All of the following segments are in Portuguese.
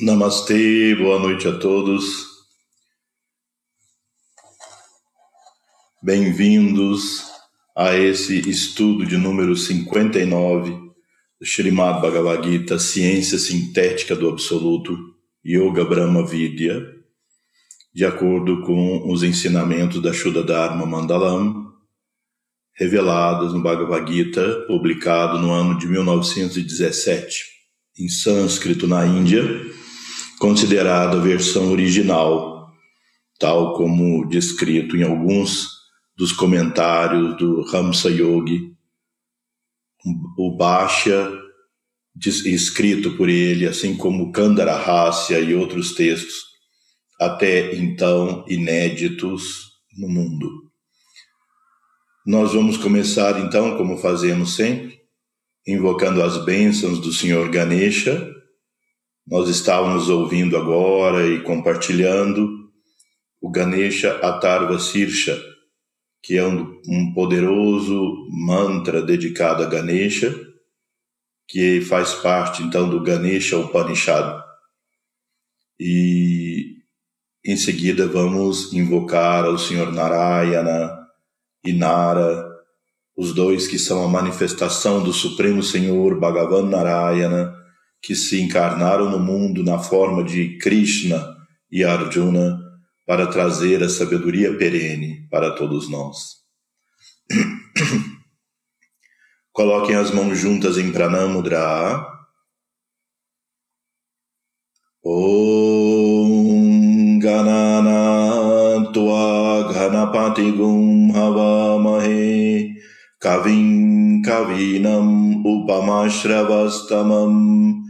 Namastê, boa noite a todos. Bem-vindos a esse estudo de número 59 do Srimad Bhagavad Gita, Ciência Sintética do Absoluto, Yoga Brahma Vidya, de acordo com os ensinamentos da Shuddha Dharma Mandalam, revelados no Bhagavad Gita, publicado no ano de 1917, em sânscrito na Índia considerada a versão original, tal como descrito em alguns dos comentários do Ramsa Yogi, o Bhashya escrito por ele, assim como Kandarahasya e outros textos, até então inéditos no mundo. Nós vamos começar então, como fazemos sempre, invocando as bênçãos do Senhor Ganesha, nós estávamos ouvindo agora e compartilhando o Ganesha Atarva Sirsha, que é um, um poderoso mantra dedicado a Ganesha, que faz parte então do Ganesha Upanishad. E em seguida vamos invocar ao Senhor Narayana e Nara, os dois que são a manifestação do Supremo Senhor Bhagavan Narayana que se encarnaram no mundo na forma de Krishna e Arjuna para trazer a sabedoria perene para todos nós. Coloquem as mãos juntas em Pranamudra. Om Ganana Tua Ganapati Gum Havamahe Kavim Kavinam Upamashravastamam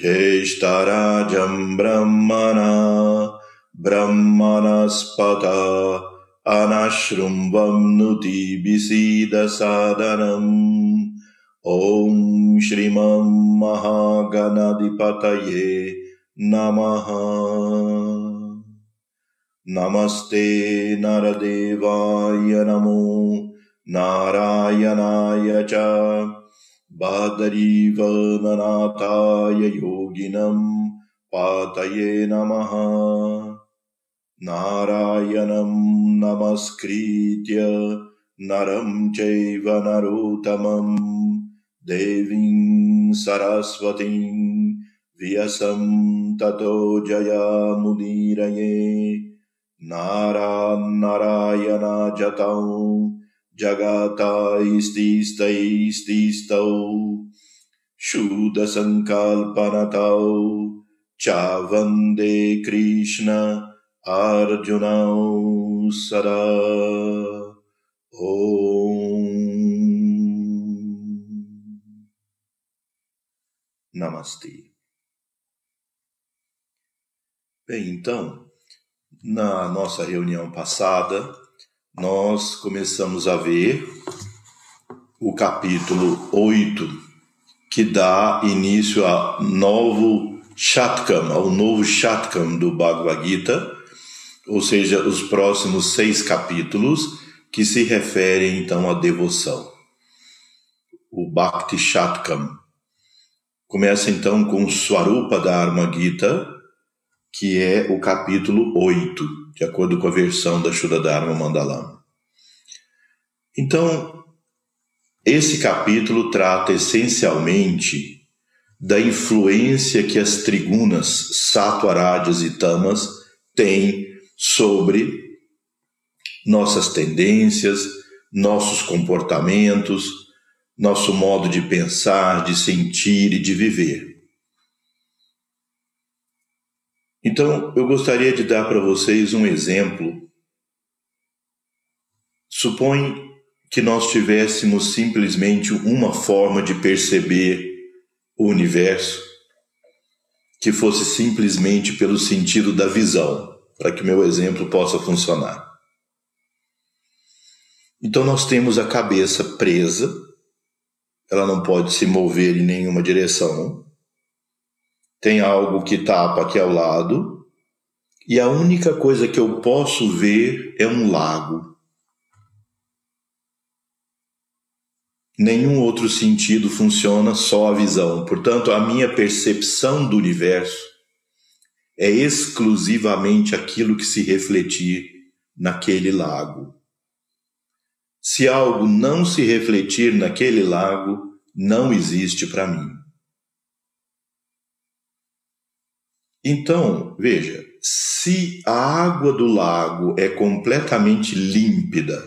ज्येष्ठराजं ब्रह्मणा ब्रह्मणस्पता अनशृम्भं नुति विसीदसादनम्। ॐ श्रीमं महागणाधिपतये नमः। नमस्ते नरदेवाय नमो नारायणाय च बादरीवननाथाय योगिनं पातये नमः। नारायणं नमस्कृत्य नरं चैव नरोत्तमं। देवीं सरस्वतीं व्यसं ततो जयामुदीरये। नारायणाजतौ जगतैस्तिस्तैस्तिस्तौ शूदसङ्कल्पनतौ च वन्दे कृष्ण अर्जुनौ सदा ॐ Namastê. Bem, então, na nossa reunião passada, nós começamos a ver o capítulo 8, que dá início a novo Shatkam, ao novo Shatkam do Bhagavad Gita, ou seja, os próximos seis capítulos que se referem então à devoção. O Bhakti Shatkam. Começa então com Swarupa Dharma Gita, que é o capítulo 8 de acordo com a versão da Shuddha Dharma Mandalam. Então, esse capítulo trata essencialmente da influência que as trigunas, sattvarajas e tamas têm sobre nossas tendências, nossos comportamentos, nosso modo de pensar, de sentir e de viver. Então, eu gostaria de dar para vocês um exemplo. Supõe que nós tivéssemos simplesmente uma forma de perceber o universo que fosse simplesmente pelo sentido da visão, para que meu exemplo possa funcionar. Então nós temos a cabeça presa, ela não pode se mover em nenhuma direção tem algo que tapa aqui ao lado, e a única coisa que eu posso ver é um lago. Nenhum outro sentido funciona, só a visão. Portanto, a minha percepção do universo é exclusivamente aquilo que se refletir naquele lago. Se algo não se refletir naquele lago, não existe para mim. Então, veja, se a água do lago é completamente límpida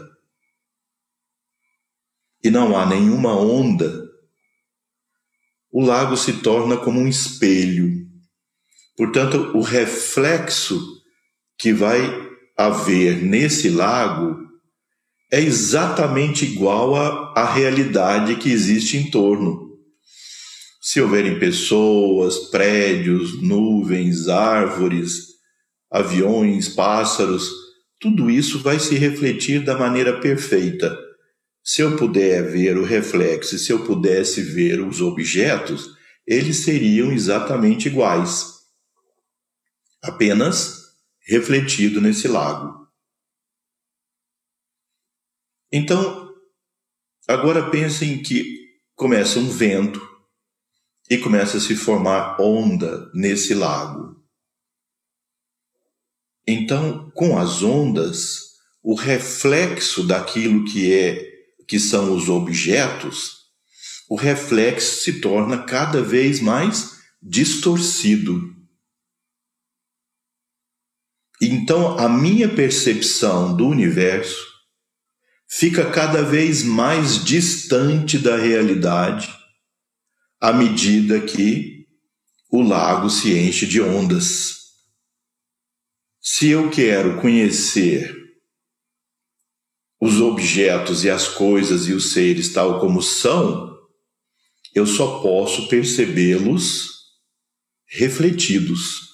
e não há nenhuma onda, o lago se torna como um espelho. Portanto, o reflexo que vai haver nesse lago é exatamente igual à, realidade que existe em torno. Se houverem pessoas, prédios, nuvens, árvores, aviões, pássaros, tudo isso vai se refletir da maneira perfeita. Se eu puder ver o reflexo, se eu pudesse ver os objetos, eles seriam exatamente iguais, apenas refletido nesse lago. Então, agora pensem que começa um vento e começa a se formar onda nesse lago. Então, com as ondas, o reflexo daquilo que é que são os objetos, o reflexo se torna cada vez mais distorcido. Então, a minha percepção do universo fica cada vez mais distante da realidade à medida que o lago se enche de ondas. Se eu quero conhecer os objetos e as coisas e os seres tal como são, eu só posso percebê-los refletidos.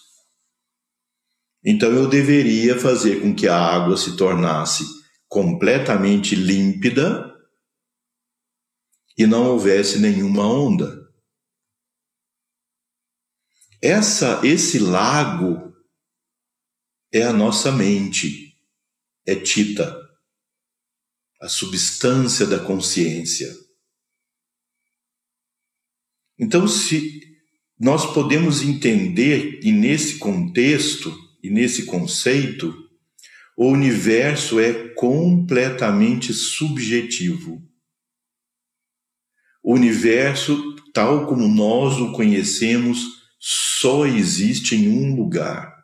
Então eu deveria fazer com que a água se tornasse completamente límpida e não houvesse nenhuma onda. Essa esse lago é a nossa mente, é Tita, a substância da consciência. Então, se nós podemos entender, e nesse contexto, e nesse conceito, o universo é completamente subjetivo. O universo, tal como nós o conhecemos, só existe em um lugar,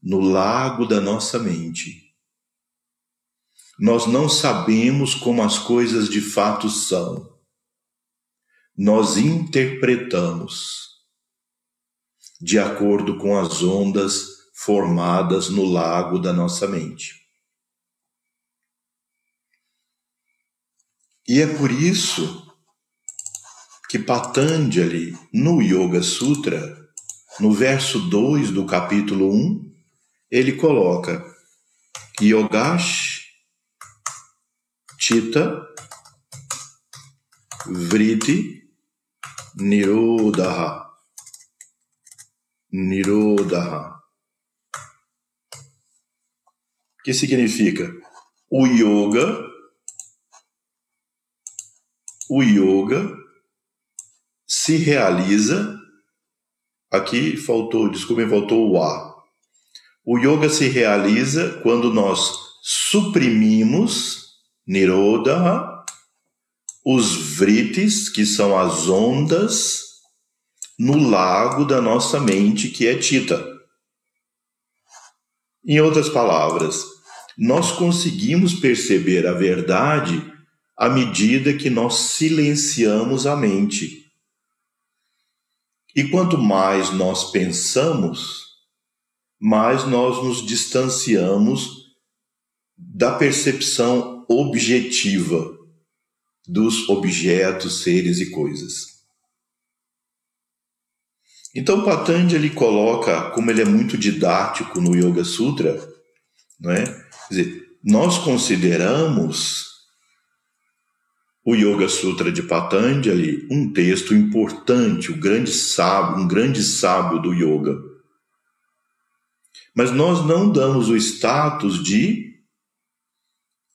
no lago da nossa mente. Nós não sabemos como as coisas de fato são. Nós interpretamos de acordo com as ondas formadas no lago da nossa mente. E é por isso que Patanjali, no Yoga Sutra, no verso 2 do capítulo 1, ele coloca Yogash Chitta Vritti Nirodha. Nirodha que significa o yoga, o yoga se realiza, aqui faltou, desculpem, faltou o A. O yoga se realiza quando nós suprimimos Nirodha, os vritis, que são as ondas, no lago da nossa mente, que é Tita. Em outras palavras, nós conseguimos perceber a verdade à medida que nós silenciamos a mente. E quanto mais nós pensamos, mais nós nos distanciamos da percepção objetiva dos objetos, seres e coisas. Então Patanjali coloca, como ele é muito didático no Yoga Sutra, não é? Quer dizer, nós consideramos o Yoga Sutra de Patanjali um texto importante, um grande sábio, um grande sábio do yoga. Mas nós não damos o status de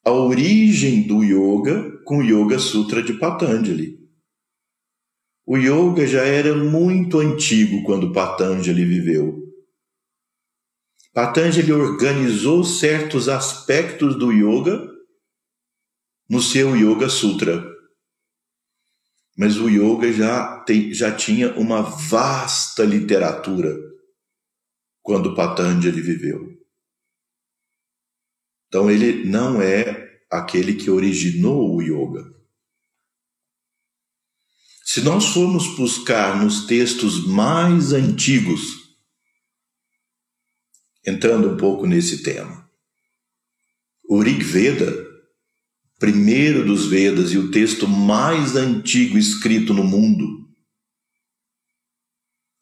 a origem do yoga com o Yoga Sutra de Patanjali. O yoga já era muito antigo quando Patanjali viveu. Patanjali organizou certos aspectos do yoga no seu Yoga Sutra. Mas o yoga já, tem, já tinha uma vasta literatura quando Patanjali viveu. Então ele não é aquele que originou o yoga. Se nós formos buscar nos textos mais antigos, entrando um pouco nesse tema, o Rig Veda, primeiro dos Vedas e o texto mais antigo escrito no mundo,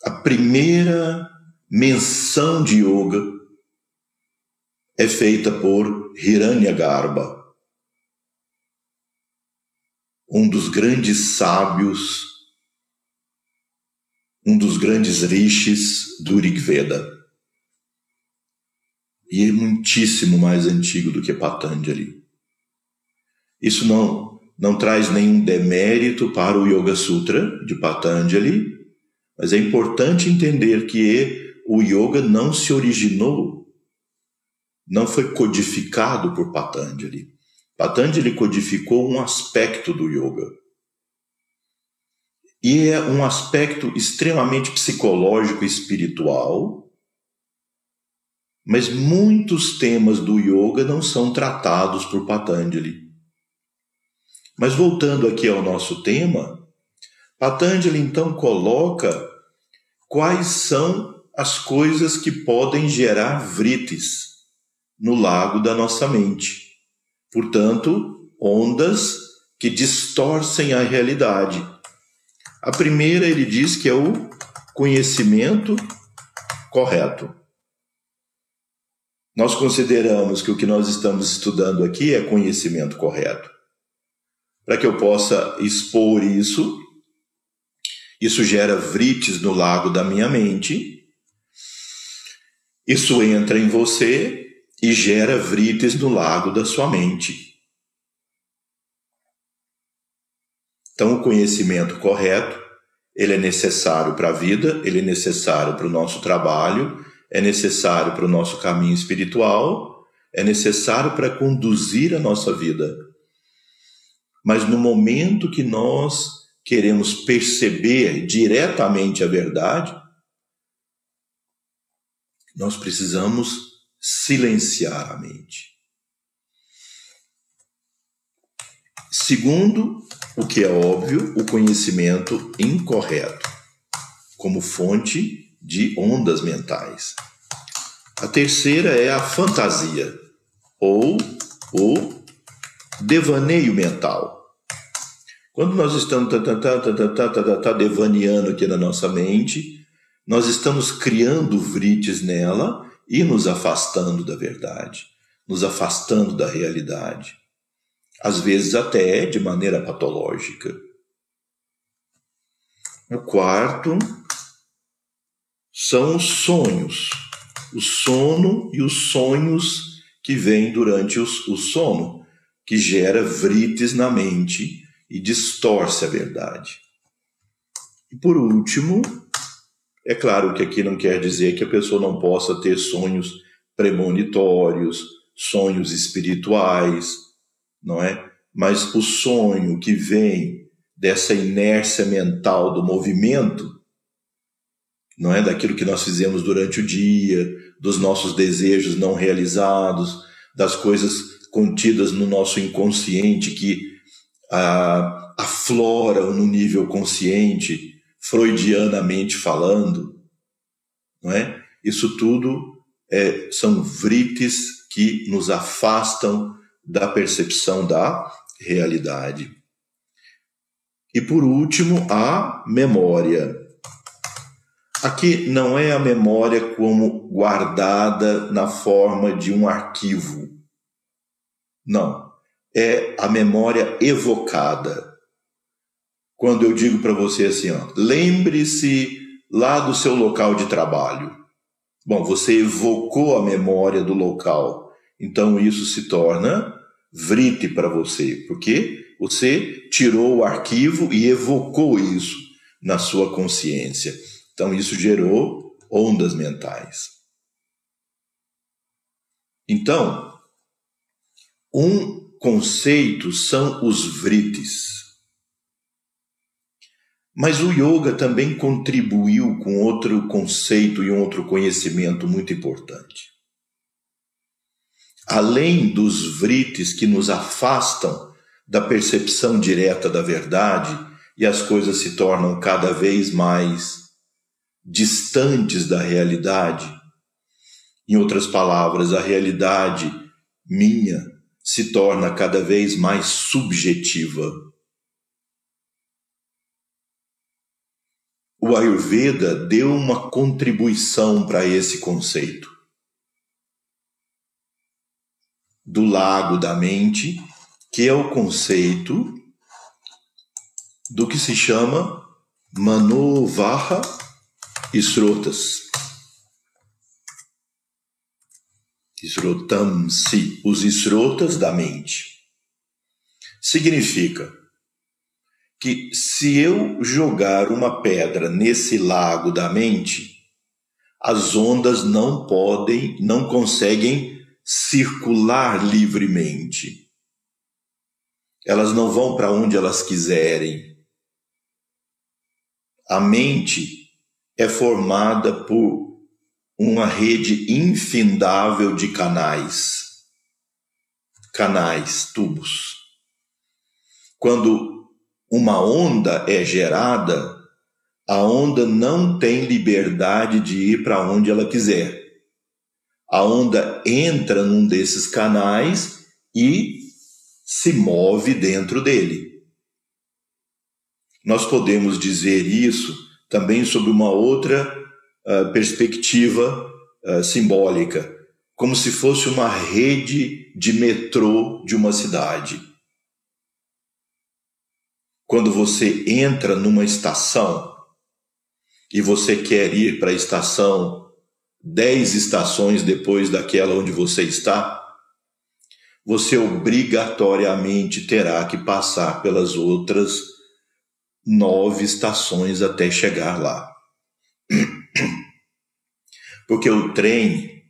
a primeira menção de yoga é feita por Hiranyagarbha, um dos grandes sábios, um dos grandes rishis do Rig Veda. E é muitíssimo mais antigo do que Patanjali. Isso não, não traz nenhum demérito para o Yoga Sutra de Patanjali, mas é importante entender que o yoga não se originou não foi codificado por Patanjali. Patanjali codificou um aspecto do yoga. E é um aspecto extremamente psicológico e espiritual, mas muitos temas do yoga não são tratados por Patanjali. Mas voltando aqui ao nosso tema, Patanjali então coloca quais são as coisas que podem gerar vritis no lago da nossa mente. Portanto, ondas que distorcem a realidade. A primeira ele diz que é o conhecimento correto. Nós consideramos que o que nós estamos estudando aqui é conhecimento correto. Para que eu possa expor isso, isso gera vrites no lago da minha mente. Isso entra em você e gera vrites no lago da sua mente. Então, o conhecimento correto, ele é necessário para a vida, ele é necessário para o nosso trabalho, é necessário para o nosso caminho espiritual, é necessário para conduzir a nossa vida. Mas no momento que nós queremos perceber diretamente a verdade, nós precisamos silenciar a mente. Segundo, o que é óbvio, o conhecimento incorreto, como fonte de ondas mentais. A terceira é a fantasia, ou o devaneio mental. Quando nós estamos devaneando aqui na nossa mente, nós estamos criando vrites nela e nos afastando da verdade, nos afastando da realidade, às vezes até de maneira patológica. O quarto são os sonhos, o sono e os sonhos que vêm durante o sono, que gera vrites na mente e distorce a verdade. E por último, é claro que aqui não quer dizer que a pessoa não possa ter sonhos premonitórios, sonhos espirituais, não é? Mas o sonho que vem dessa inércia mental do movimento, não é daquilo que nós fizemos durante o dia, dos nossos desejos não realizados, das coisas contidas no nosso inconsciente que ah, afloram no nível consciente freudianamente falando, não é? Isso tudo é, são vrites que nos afastam da percepção da realidade. E por último, a memória. Aqui não é a memória como guardada na forma de um arquivo. Não. É a memória evocada. Quando eu digo para você assim, lembre-se lá do seu local de trabalho. Bom, você evocou a memória do local, então isso se torna vrite para você, porque você tirou o arquivo e evocou isso na sua consciência. Então isso gerou ondas mentais. Então, um conceito são os vritis. Mas o yoga também contribuiu com outro conceito e um outro conhecimento muito importante. Além dos vritis que nos afastam da percepção direta da verdade e as coisas se tornam cada vez mais distantes da realidade, em outras palavras, a realidade minha se torna cada vez mais subjetiva. O Ayurveda deu uma contribuição para esse conceito. Do lago da mente, que é o conceito do que se chama Manovaha Srotas. Srotam-si, os esrotas da mente. Significa que se eu jogar uma pedra nesse lago da mente, as ondas não podem, não conseguem circular livremente. Elas não vão para onde elas quiserem. A mente é formada por uma rede infindável de canais. Canais, tubos. Quando uma onda é gerada, a onda não tem liberdade de ir para onde ela quiser. A onda entra num desses canais e se move dentro dele. Nós podemos dizer isso também sobre uma outra perspectiva uh, simbólica, como se fosse uma rede de metrô de uma cidade. Quando você entra numa estação e você quer ir para a estação dez estações depois daquela onde você está, você obrigatoriamente terá que passar pelas outras nove estações até chegar lá. Porque o trem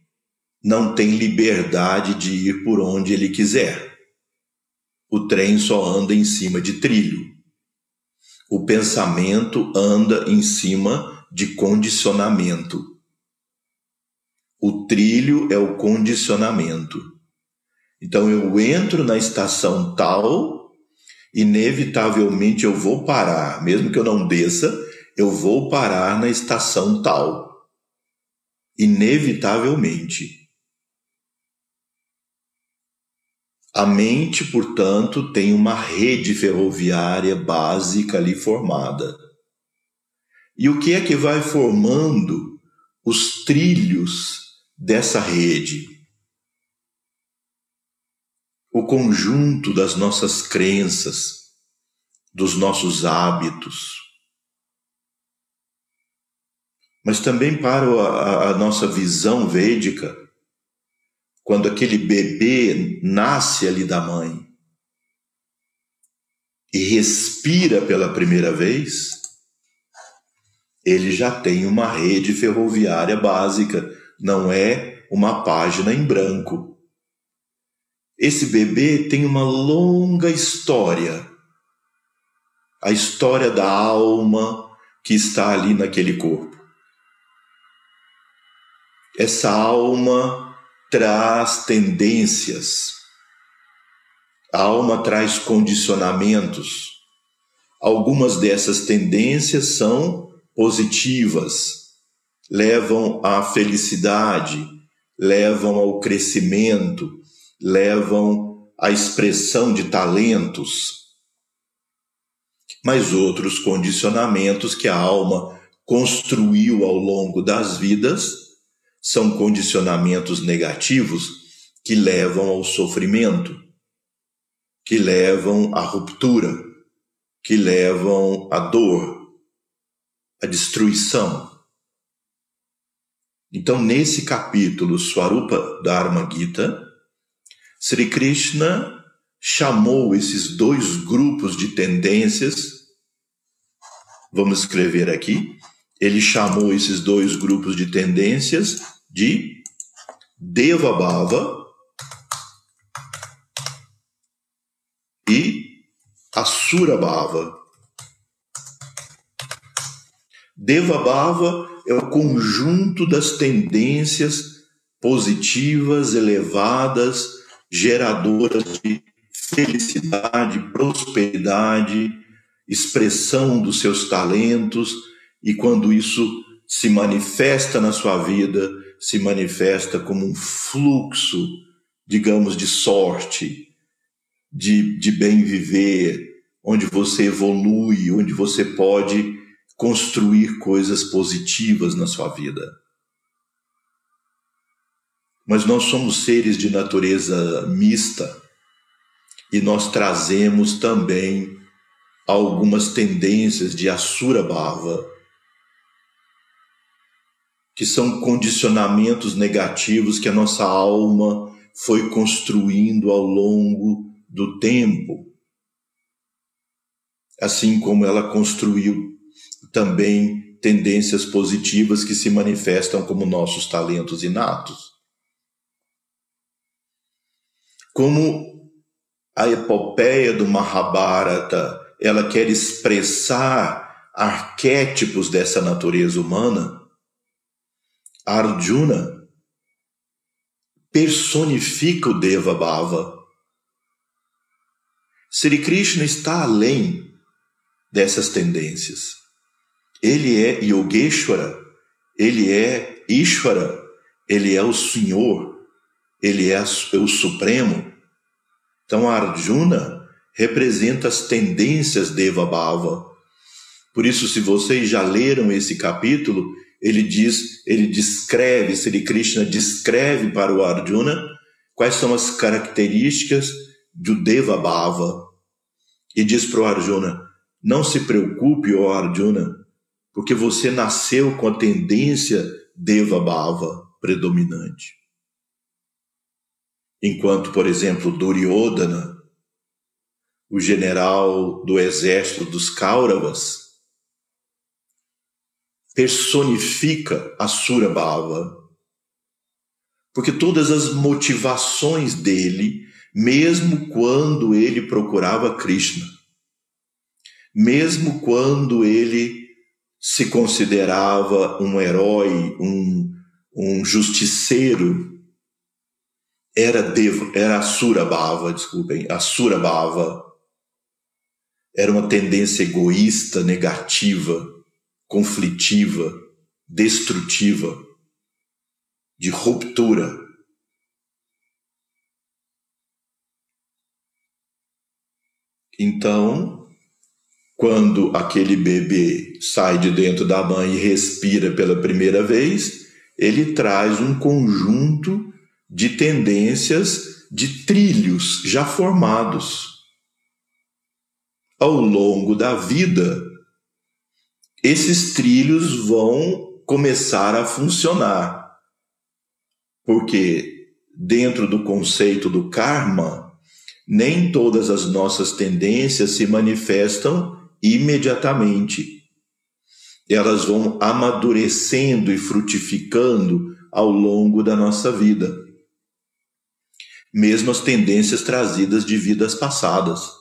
não tem liberdade de ir por onde ele quiser. O trem só anda em cima de trilho. O pensamento anda em cima de condicionamento. O trilho é o condicionamento. Então eu entro na estação tal, inevitavelmente eu vou parar, mesmo que eu não desça, eu vou parar na estação tal. Inevitavelmente. A mente, portanto, tem uma rede ferroviária básica ali formada. E o que é que vai formando os trilhos dessa rede? O conjunto das nossas crenças, dos nossos hábitos, mas também para a, a nossa visão védica, quando aquele bebê nasce ali da mãe e respira pela primeira vez, ele já tem uma rede ferroviária básica, não é uma página em branco. Esse bebê tem uma longa história, a história da alma que está ali naquele corpo essa alma traz tendências, a alma traz condicionamentos. Algumas dessas tendências são positivas, levam à felicidade, levam ao crescimento, levam à expressão de talentos. Mas outros condicionamentos que a alma construiu ao longo das vidas são condicionamentos negativos que levam ao sofrimento, que levam à ruptura, que levam à dor, à destruição. Então, nesse capítulo Swarupa Dharma Gita, Sri Krishna chamou esses dois grupos de tendências, vamos escrever aqui, ele chamou esses dois grupos de tendências de Devabhava e Asurabhava. Devabhava é o conjunto das tendências positivas, elevadas, geradoras de felicidade, prosperidade, expressão dos seus talentos, e quando isso se manifesta na sua vida se manifesta como um fluxo, digamos, de sorte, de, de bem viver, onde você evolui, onde você pode construir coisas positivas na sua vida. Mas nós somos seres de natureza mista e nós trazemos também algumas tendências de Asura Bhava, que são condicionamentos negativos que a nossa alma foi construindo ao longo do tempo. Assim como ela construiu também tendências positivas que se manifestam como nossos talentos inatos. Como a epopeia do Mahabharata, ela quer expressar arquétipos dessa natureza humana, Arjuna personifica o Deva Bhava. Sri Krishna está além dessas tendências. Ele é Yogeshwara, ele é Ishvara, ele é o Senhor, ele é o Supremo. Então Arjuna representa as tendências Deva Bhava. Por isso, se vocês já leram esse capítulo, ele diz, ele descreve, Sri Krishna descreve para o Arjuna quais são as características do Deva Bhava. E diz para o Arjuna: não se preocupe, ó Arjuna, porque você nasceu com a tendência Deva Bhava predominante. Enquanto, por exemplo, Duryodhana, o general do exército dos Kauravas, personifica a Sura Bhava. Porque todas as motivações dele, mesmo quando ele procurava Krishna, mesmo quando ele se considerava um herói, um, um justiceiro, era Deva, era Bhava, desculpem, Bhava. Era uma tendência egoísta, negativa, conflitiva, destrutiva, de ruptura. Então, quando aquele bebê sai de dentro da mãe e respira pela primeira vez, ele traz um conjunto de tendências, de trilhos já formados. Ao longo da vida, esses trilhos vão começar a funcionar. Porque, dentro do conceito do karma, nem todas as nossas tendências se manifestam imediatamente. Elas vão amadurecendo e frutificando ao longo da nossa vida. Mesmo as tendências trazidas de vidas passadas.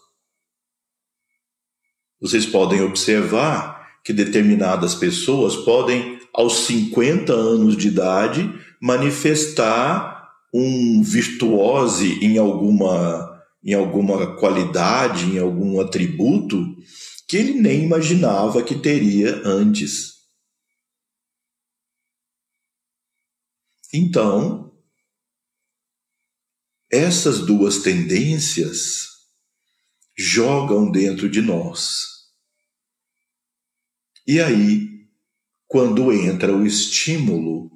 Vocês podem observar que determinadas pessoas podem, aos 50 anos de idade, manifestar um virtuose em alguma, em alguma qualidade, em algum atributo, que ele nem imaginava que teria antes. Então, essas duas tendências jogam dentro de nós. E aí, quando entra o estímulo,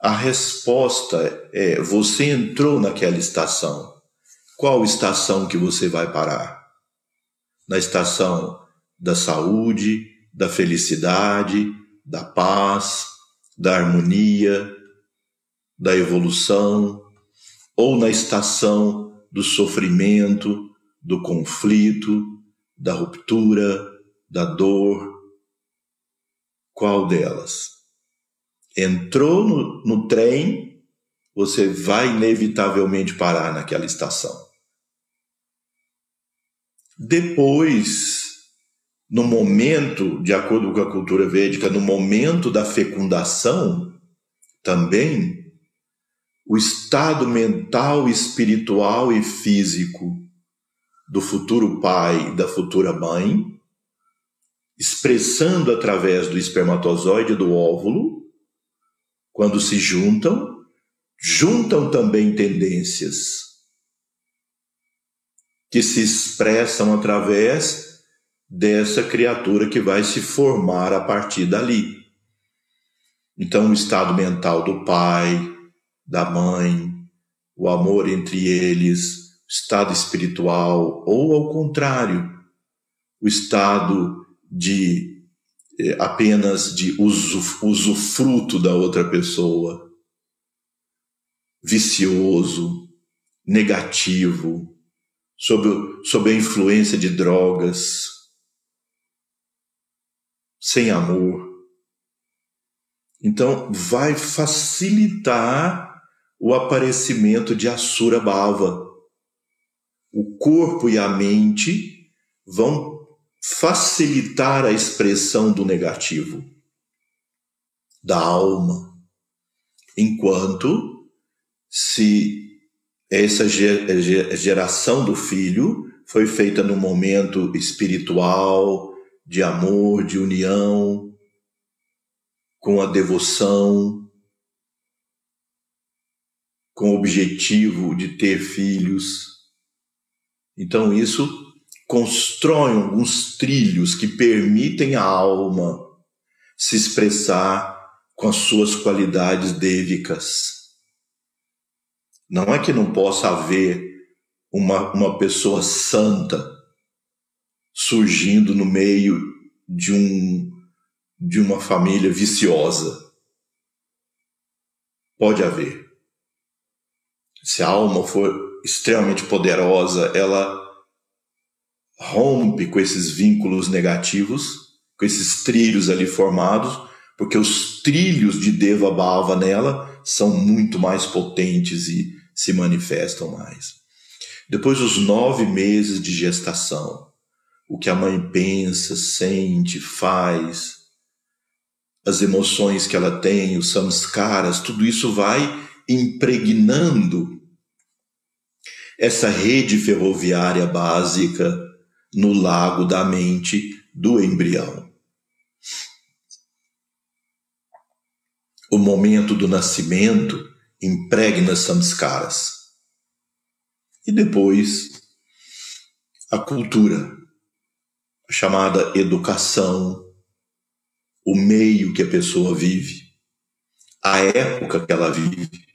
a resposta é: você entrou naquela estação. Qual estação que você vai parar? na estação da saúde, da felicidade, da paz, da harmonia, da evolução, ou na estação do sofrimento, do conflito, da ruptura, da dor. Qual delas? Entrou no, no trem, você vai inevitavelmente parar naquela estação. Depois, no momento, de acordo com a cultura védica, no momento da fecundação, também, o estado mental, espiritual e físico do futuro pai e da futura mãe, expressando através do espermatozoide do óvulo, quando se juntam, juntam também tendências que se expressam através dessa criatura que vai se formar a partir dali. Então, o estado mental do pai, da mãe, o amor entre eles, o estado espiritual, ou ao contrário, o estado de eh, apenas de usufruto da outra pessoa, vicioso, negativo, sob, sob a influência de drogas, sem amor. Então, vai facilitar o aparecimento de Asura Bhava. O corpo e a mente vão facilitar a expressão do negativo, da alma, enquanto se essa geração do filho foi feita no momento espiritual, de amor, de união, com a devoção, com o objetivo de ter filhos. Então, isso constrói alguns trilhos que permitem à alma se expressar com as suas qualidades dêvicas. Não é que não possa haver uma, uma pessoa santa surgindo no meio de, um, de uma família viciosa. Pode haver. Se a alma for extremamente poderosa, ela rompe com esses vínculos negativos, com esses trilhos ali formados, porque os trilhos de Deva Bhava nela são muito mais potentes e se manifestam mais. Depois dos nove meses de gestação, o que a mãe pensa, sente, faz, as emoções que ela tem, os samskaras, tudo isso vai impregnando essa rede ferroviária básica no lago da mente do embrião. O momento do nascimento impregna samskaras. E depois, a cultura, a chamada educação, o meio que a pessoa vive, a época que ela vive.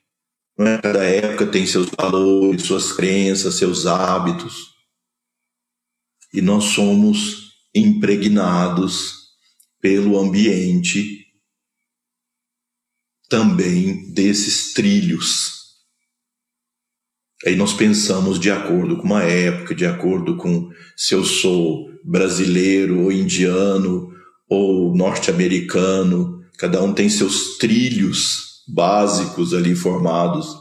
É? Cada época tem seus valores, suas crenças, seus hábitos. E nós somos impregnados pelo ambiente também desses trilhos. Aí nós pensamos de acordo com uma época, de acordo com se eu sou brasileiro ou indiano ou norte-americano, cada um tem seus trilhos básicos ali formados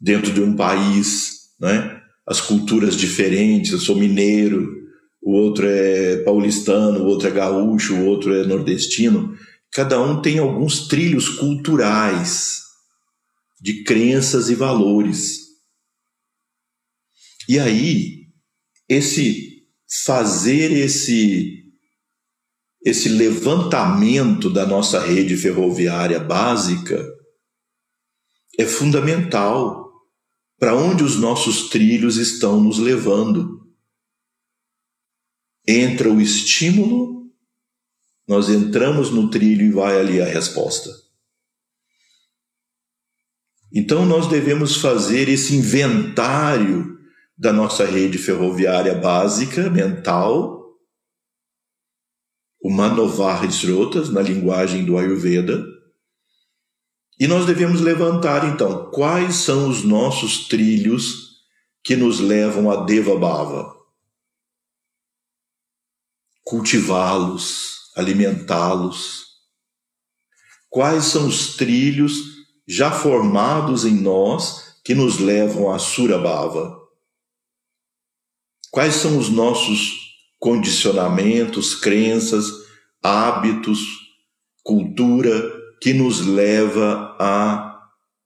dentro de um país, né? As culturas diferentes, eu sou mineiro, o outro é paulistano, o outro é gaúcho, o outro é nordestino cada um tem alguns trilhos culturais de crenças e valores. E aí, esse fazer esse esse levantamento da nossa rede ferroviária básica é fundamental para onde os nossos trilhos estão nos levando. Entra o estímulo nós entramos no trilho e vai ali a resposta. Então nós devemos fazer esse inventário da nossa rede ferroviária básica, mental, o Manovar Srotas, na linguagem do Ayurveda, e nós devemos levantar então quais são os nossos trilhos que nos levam a Deva Bhava. Cultivá-los, alimentá-los? Quais são os trilhos já formados em nós que nos levam a Surabhava? Quais são os nossos condicionamentos, crenças, hábitos, cultura que nos leva a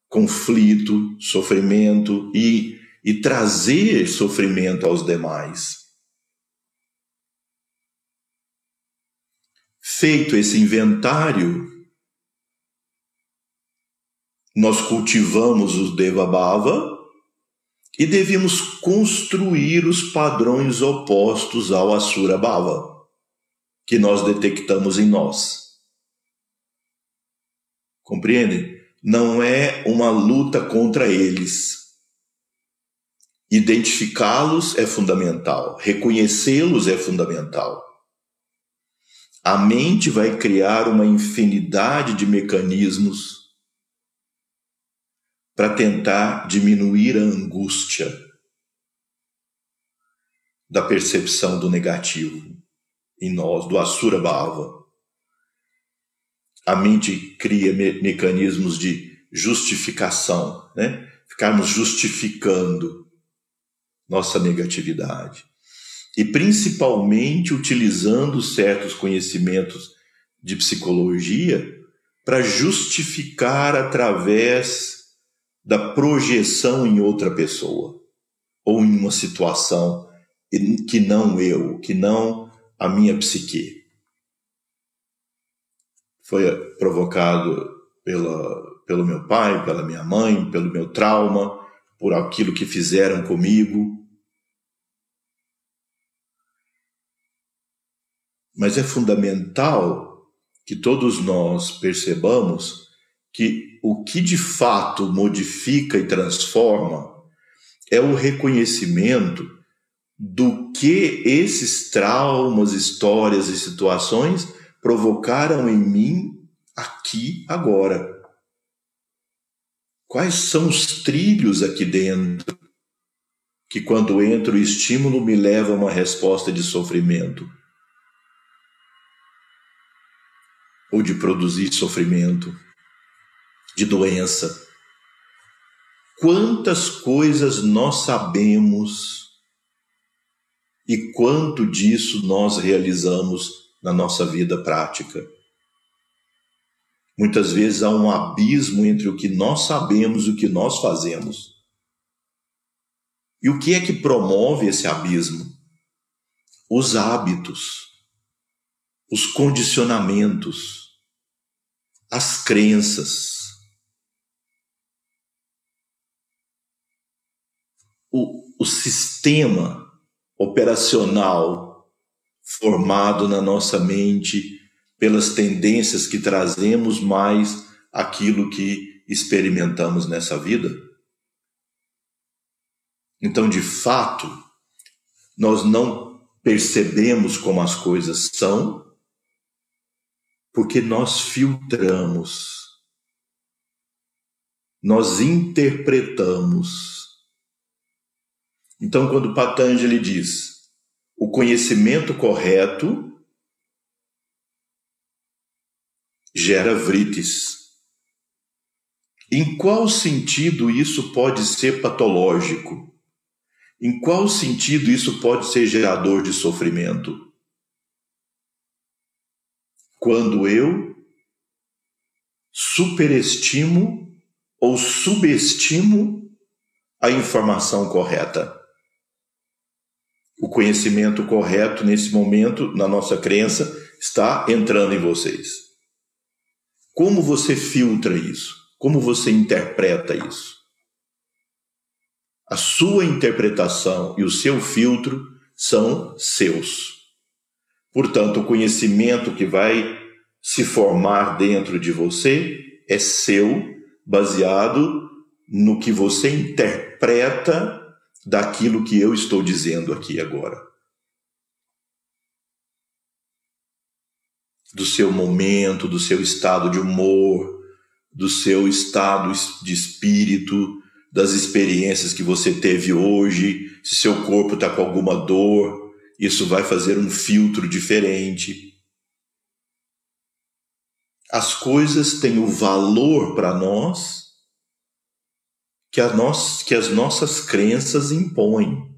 conflito, sofrimento e, e trazer sofrimento aos demais. Feito esse inventário, nós cultivamos os Devabhava e devemos construir os padrões opostos ao Asura Bhava, que nós detectamos em nós. Compreendem? Não é uma luta contra eles. Identificá-los é fundamental, reconhecê-los é fundamental. A mente vai criar uma infinidade de mecanismos para tentar diminuir a angústia da percepção do negativo em nós, do Asura Bhava. A mente cria me mecanismos de justificação, né? Ficarmos justificando nossa negatividade. E principalmente utilizando certos conhecimentos de psicologia para justificar através da projeção em outra pessoa ou em uma situação que não eu, que não a minha psique. Foi provocado pela, pelo meu pai, pela minha mãe, pelo meu trauma, por aquilo que fizeram comigo. Mas é fundamental que todos nós percebamos que o que de fato modifica e transforma é o reconhecimento do que esses traumas, histórias e situações provocaram em mim aqui agora. Quais são os trilhos aqui dentro que quando entra o estímulo me leva a uma resposta de sofrimento? Ou de produzir sofrimento? de doença. Quantas coisas nós sabemos e quanto disso nós realizamos na nossa vida prática. Muitas vezes há um abismo entre o que nós sabemos e o que nós fazemos. E o que é que promove esse abismo? Os hábitos, os condicionamentos, as crenças o, o sistema operacional formado na nossa mente pelas tendências que trazemos mais aquilo que experimentamos nessa vida? Então, de fato, nós não percebemos como as coisas são, porque nós filtramos, nós interpretamos então, quando Patanjali diz o conhecimento correto gera vritis. Em qual sentido isso pode ser patológico? Em qual sentido isso pode ser gerador de sofrimento? Quando eu superestimo ou subestimo a informação correta o conhecimento correto nesse momento, na nossa crença, está entrando em vocês. Como você filtra isso? Como você interpreta isso? A sua interpretação e o seu filtro são seus. Portanto, o conhecimento que vai se formar dentro de você é seu, baseado no que você interpreta daquilo que eu estou dizendo aqui agora. Do seu momento, do seu estado de humor, do seu estado de espírito, das experiências que você teve hoje, se seu corpo está com alguma dor, isso vai fazer um filtro diferente. As coisas têm o valor para nós que, a nós, que as nossas crenças impõem.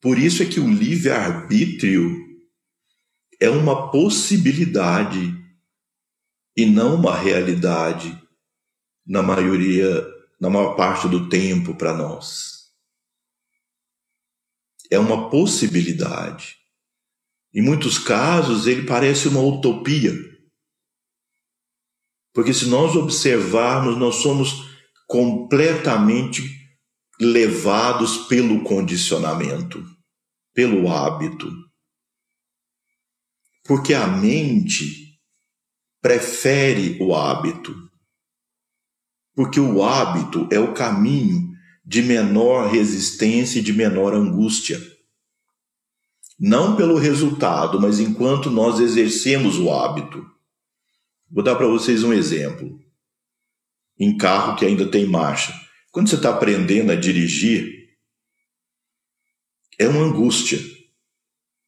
Por isso é que o livre-arbítrio é uma possibilidade e não uma realidade na maioria, na maior parte do tempo para nós. É uma possibilidade. Em muitos casos, ele parece uma utopia. Porque se nós observarmos, nós somos completamente levados pelo condicionamento, pelo hábito. Porque a mente prefere o hábito. Porque o hábito é o caminho de menor resistência e de menor angústia não pelo resultado, mas enquanto nós exercemos o hábito. Vou dar para vocês um exemplo. Em carro que ainda tem marcha. Quando você está aprendendo a dirigir, é uma angústia.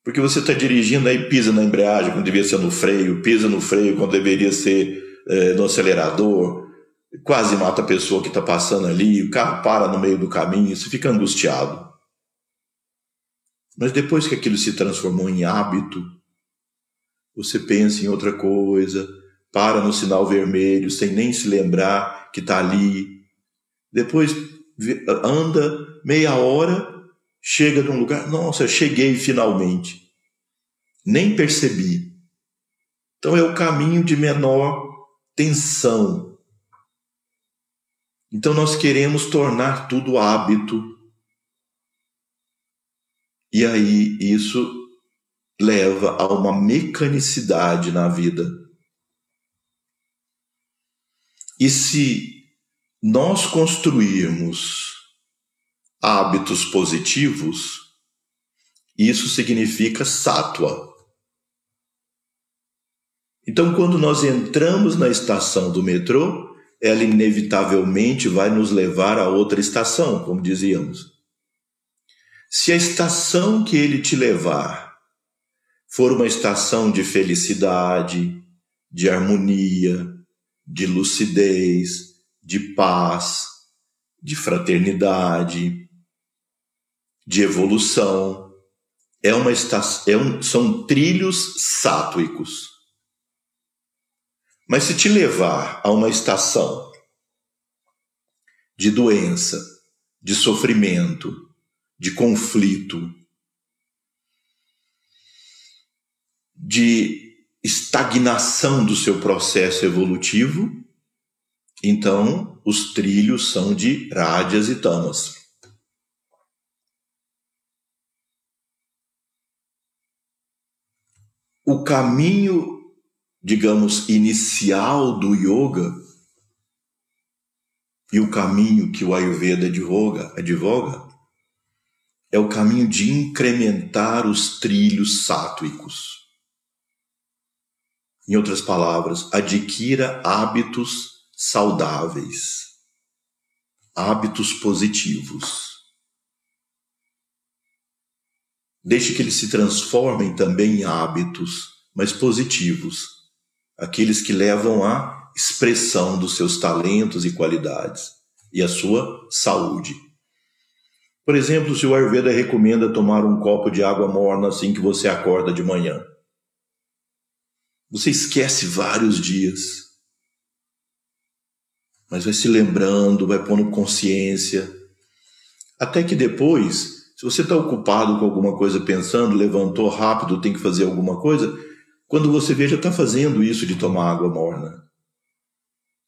Porque você está dirigindo aí pisa na embreagem quando deveria ser no freio, pisa no freio quando deveria ser é, no acelerador, quase mata a pessoa que está passando ali, o carro para no meio do caminho, você fica angustiado. Mas depois que aquilo se transformou em hábito, você pensa em outra coisa, para no sinal vermelho sem nem se lembrar que está ali. Depois anda meia hora, chega num lugar, nossa, cheguei finalmente. Nem percebi. Então é o caminho de menor tensão. Então nós queremos tornar tudo hábito e aí isso leva a uma mecanicidade na vida. E se nós construirmos hábitos positivos, isso significa sátua. Então, quando nós entramos na estação do metrô, ela inevitavelmente vai nos levar a outra estação, como dizíamos. Se a estação que ele te levar for uma estação de felicidade, de harmonia, de lucidez, de paz, de fraternidade, de evolução, é uma estação, é um, são trilhos sátuicos. Mas se te levar a uma estação de doença, de sofrimento, de conflito, de estagnação do seu processo evolutivo, então os trilhos são de rádias e tamas. O caminho, digamos, inicial do yoga e o caminho que o Ayurveda advoga, advoga é o caminho de incrementar os trilhos sátuicos. Em outras palavras, adquira hábitos saudáveis, hábitos positivos. Deixe que eles se transformem também em hábitos, mas positivos, aqueles que levam à expressão dos seus talentos e qualidades e à sua saúde. Por exemplo, se o Ayurveda recomenda tomar um copo de água morna assim que você acorda de manhã. Você esquece vários dias. Mas vai se lembrando, vai pondo consciência. Até que depois, se você está ocupado com alguma coisa pensando, levantou rápido, tem que fazer alguma coisa, quando você vê, já está fazendo isso de tomar água morna.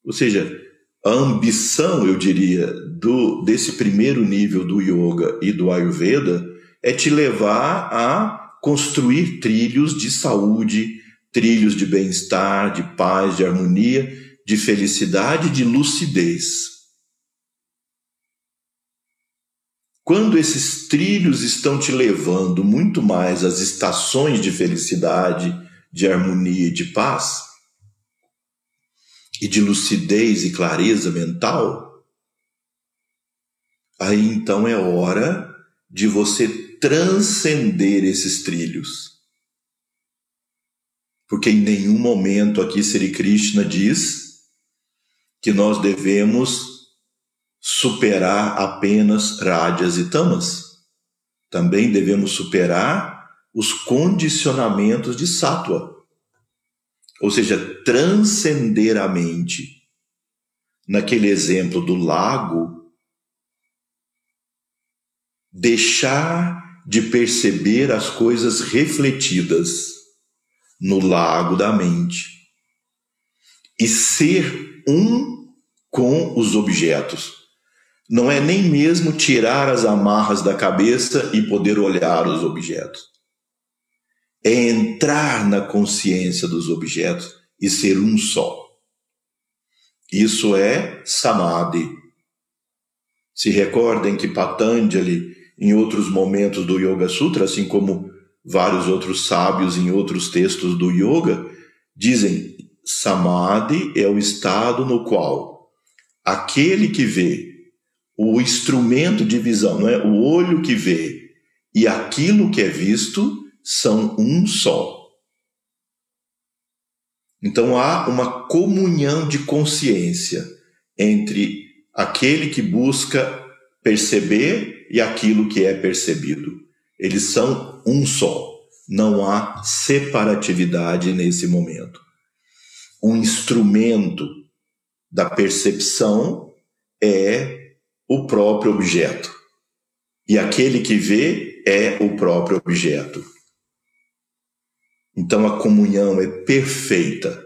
Ou seja, a ambição, eu diria, do, desse primeiro nível do yoga e do ayurveda é te levar a construir trilhos de saúde, trilhos de bem-estar, de paz, de harmonia, de felicidade, de lucidez. Quando esses trilhos estão te levando muito mais às estações de felicidade, de harmonia e de paz, e de lucidez e clareza mental, aí então é hora de você transcender esses trilhos. Porque em nenhum momento aqui Sri Krishna diz que nós devemos superar apenas rádias e tamas. também devemos superar os condicionamentos de sátua, ou seja, transcender a mente. Naquele exemplo do lago, deixar de perceber as coisas refletidas no lago da mente e ser um com os objetos. Não é nem mesmo tirar as amarras da cabeça e poder olhar os objetos. É entrar na consciência dos objetos e ser um só. Isso é samadhi. Se recordem que Patanjali, em outros momentos do Yoga Sutra, assim como vários outros sábios em outros textos do yoga, dizem samadhi é o estado no qual aquele que vê o instrumento de visão, não é? O olho que vê e aquilo que é visto são um só. Então há uma comunhão de consciência entre aquele que busca perceber e aquilo que é percebido. Eles são um só. Não há separatividade nesse momento. Um instrumento da percepção é o próprio objeto. E aquele que vê é o próprio objeto. Então a comunhão é perfeita.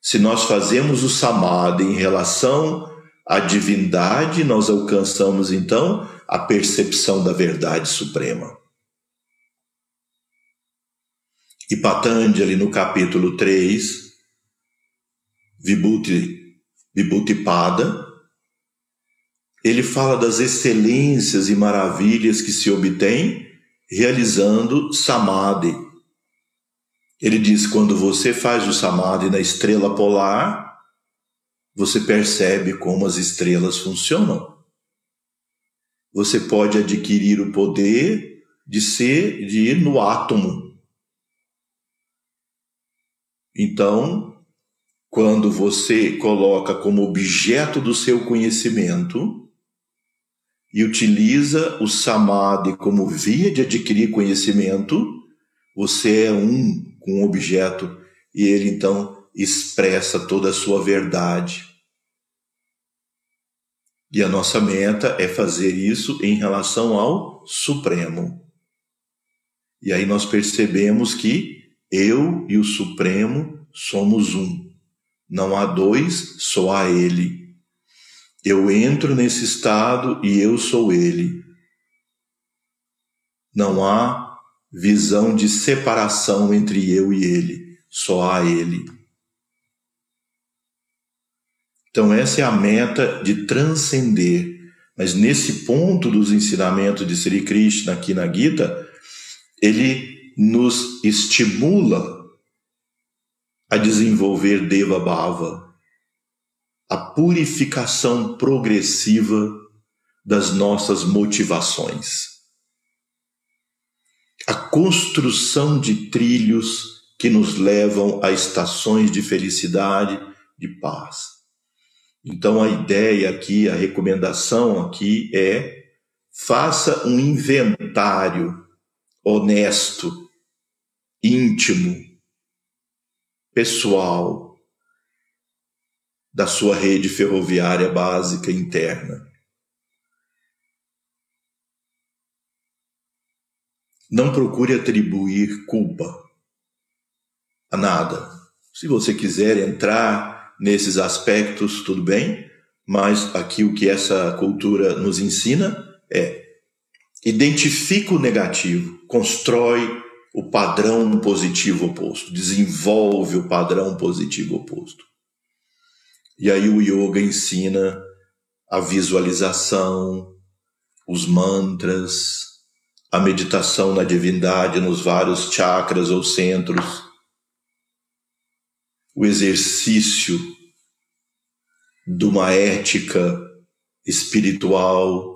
Se nós fazemos o samadhi em relação à divindade, nós alcançamos então a percepção da verdade suprema. E Patanjali, no capítulo 3, Vibhuti, Vibhutipada, ele fala das excelências e maravilhas que se obtém realizando samadhi. Ele diz: quando você faz o samadhi na estrela polar, você percebe como as estrelas funcionam. Você pode adquirir o poder de ser, de ir no átomo. Então, quando você coloca como objeto do seu conhecimento e utiliza o samadhi como via de adquirir conhecimento, você é um com o objeto e ele então expressa toda a sua verdade. E a nossa meta é fazer isso em relação ao Supremo. E aí nós percebemos que eu e o Supremo somos um. Não há dois, só há Ele. Eu entro nesse estado e eu sou ele. Não há visão de separação entre eu e ele, só há ele. Então, essa é a meta de transcender. Mas nesse ponto dos ensinamentos de Sri Krishna aqui na Gita, ele nos estimula a desenvolver Deva Bhava, a purificação progressiva das nossas motivações. A construção de trilhos que nos levam a estações de felicidade, de paz. Então a ideia aqui, a recomendação aqui é faça um inventário honesto, íntimo, pessoal, da sua rede ferroviária básica interna. Não procure atribuir culpa a nada. Se você quiser entrar nesses aspectos, tudo bem, mas aqui o que essa cultura nos ensina é identifica o negativo, constrói o padrão positivo oposto, desenvolve o padrão positivo oposto. E aí o yoga ensina a visualização, os mantras, a meditação na divindade nos vários chakras ou centros, o exercício de uma ética espiritual,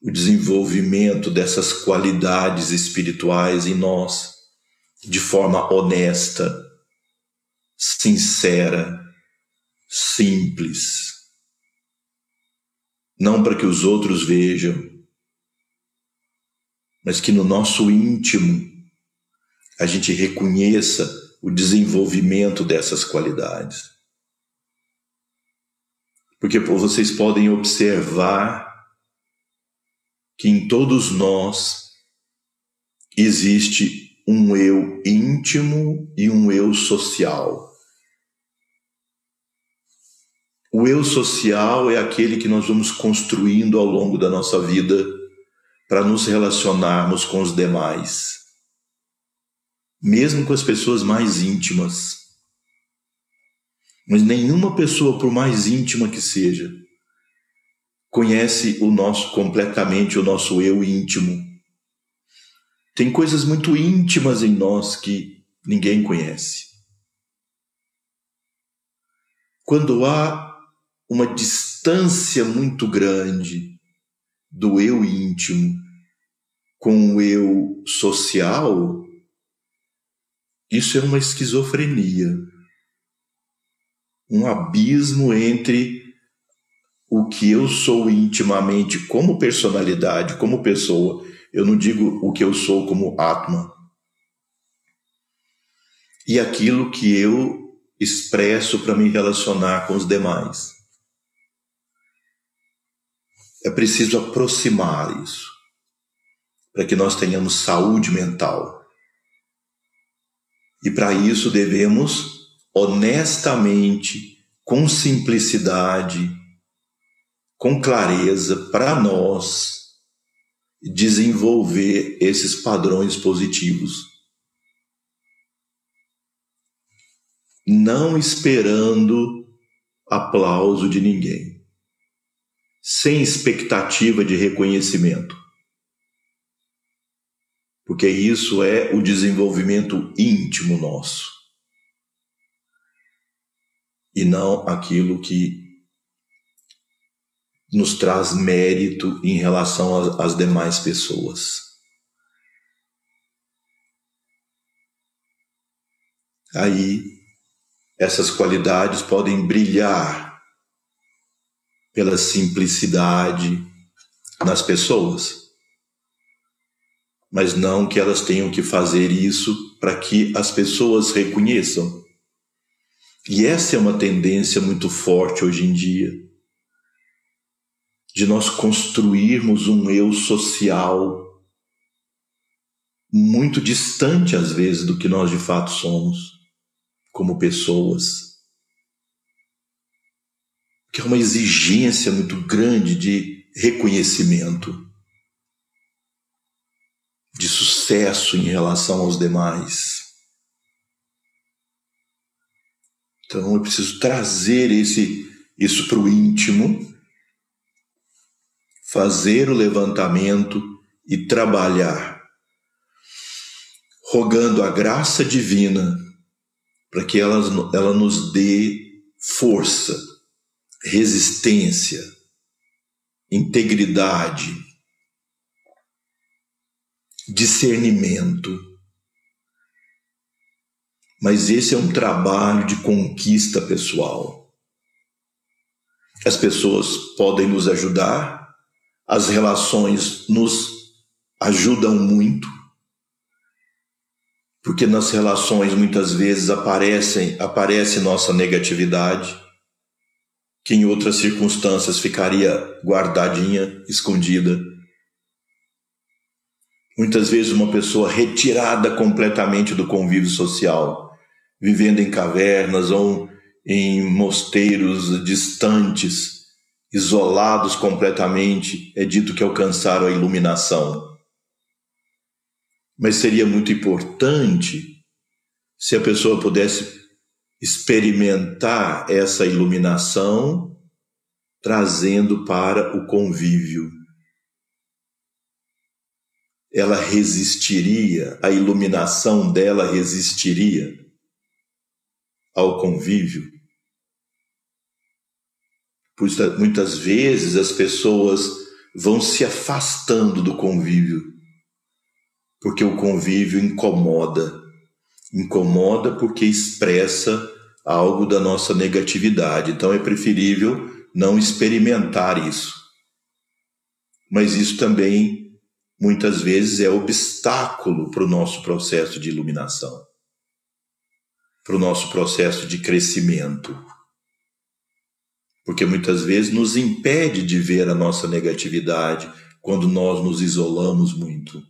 o desenvolvimento dessas qualidades espirituais em nós de forma honesta sincera, simples. não para que os outros vejam, mas que no nosso íntimo a gente reconheça o desenvolvimento dessas qualidades. Porque vocês podem observar que em todos nós existe um eu íntimo e um eu social. O eu social é aquele que nós vamos construindo ao longo da nossa vida para nos relacionarmos com os demais, mesmo com as pessoas mais íntimas. Mas nenhuma pessoa, por mais íntima que seja, conhece o nosso completamente o nosso eu íntimo. Tem coisas muito íntimas em nós que ninguém conhece. Quando há uma distância muito grande do eu íntimo com o eu social, isso é uma esquizofrenia. Um abismo entre o que eu sou intimamente como personalidade, como pessoa. Eu não digo o que eu sou como Atma. E aquilo que eu expresso para me relacionar com os demais. É preciso aproximar isso, para que nós tenhamos saúde mental. E para isso devemos honestamente, com simplicidade, com clareza, para nós desenvolver esses padrões positivos. Não esperando aplauso de ninguém sem expectativa de reconhecimento. Porque isso é o desenvolvimento íntimo nosso. E não aquilo que nos traz mérito em relação às demais pessoas. Aí, essas qualidades podem brilhar pela simplicidade nas pessoas. Mas não que elas tenham que fazer isso para que as pessoas reconheçam. E essa é uma tendência muito forte hoje em dia, de nós construirmos um eu social muito distante, às vezes, do que nós de fato somos, como pessoas que é uma exigência muito grande de reconhecimento, de sucesso em relação aos demais. Então eu preciso trazer esse, isso para o íntimo, fazer o levantamento e trabalhar, rogando a graça divina para que ela, ela nos dê força resistência, integridade, discernimento. Mas esse é um trabalho de conquista pessoal. As pessoas podem nos ajudar, as relações nos ajudam muito, porque nas relações muitas vezes aparecem aparece nossa negatividade que em outras circunstâncias ficaria guardadinha, escondida. Muitas vezes uma pessoa retirada completamente do convívio social, vivendo em cavernas ou em mosteiros distantes, isolados completamente, é dito que alcançaram a iluminação. Mas seria muito importante se a pessoa pudesse experimentar essa iluminação trazendo para o convívio. Ela resistiria, a iluminação dela resistiria ao convívio. Muitas vezes as pessoas vão se afastando do convívio, porque o convívio incomoda incomoda porque expressa algo da nossa negatividade. Então é preferível não experimentar isso. mas isso também muitas vezes é obstáculo para o nosso processo de iluminação, para o nosso processo de crescimento. Porque muitas vezes nos impede de ver a nossa negatividade quando nós nos isolamos muito.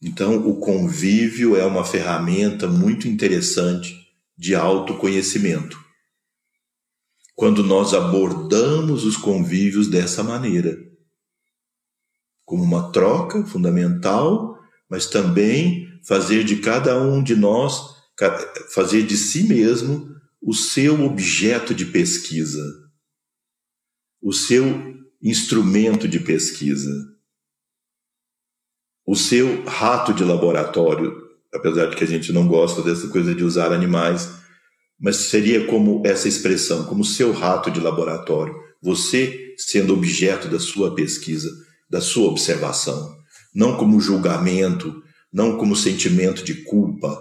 Então, o convívio é uma ferramenta muito interessante de autoconhecimento. Quando nós abordamos os convívios dessa maneira, como uma troca fundamental, mas também fazer de cada um de nós, fazer de si mesmo o seu objeto de pesquisa, o seu instrumento de pesquisa o seu rato de laboratório, apesar de que a gente não gosta dessa coisa de usar animais, mas seria como essa expressão, como seu rato de laboratório, você sendo objeto da sua pesquisa, da sua observação, não como julgamento, não como sentimento de culpa,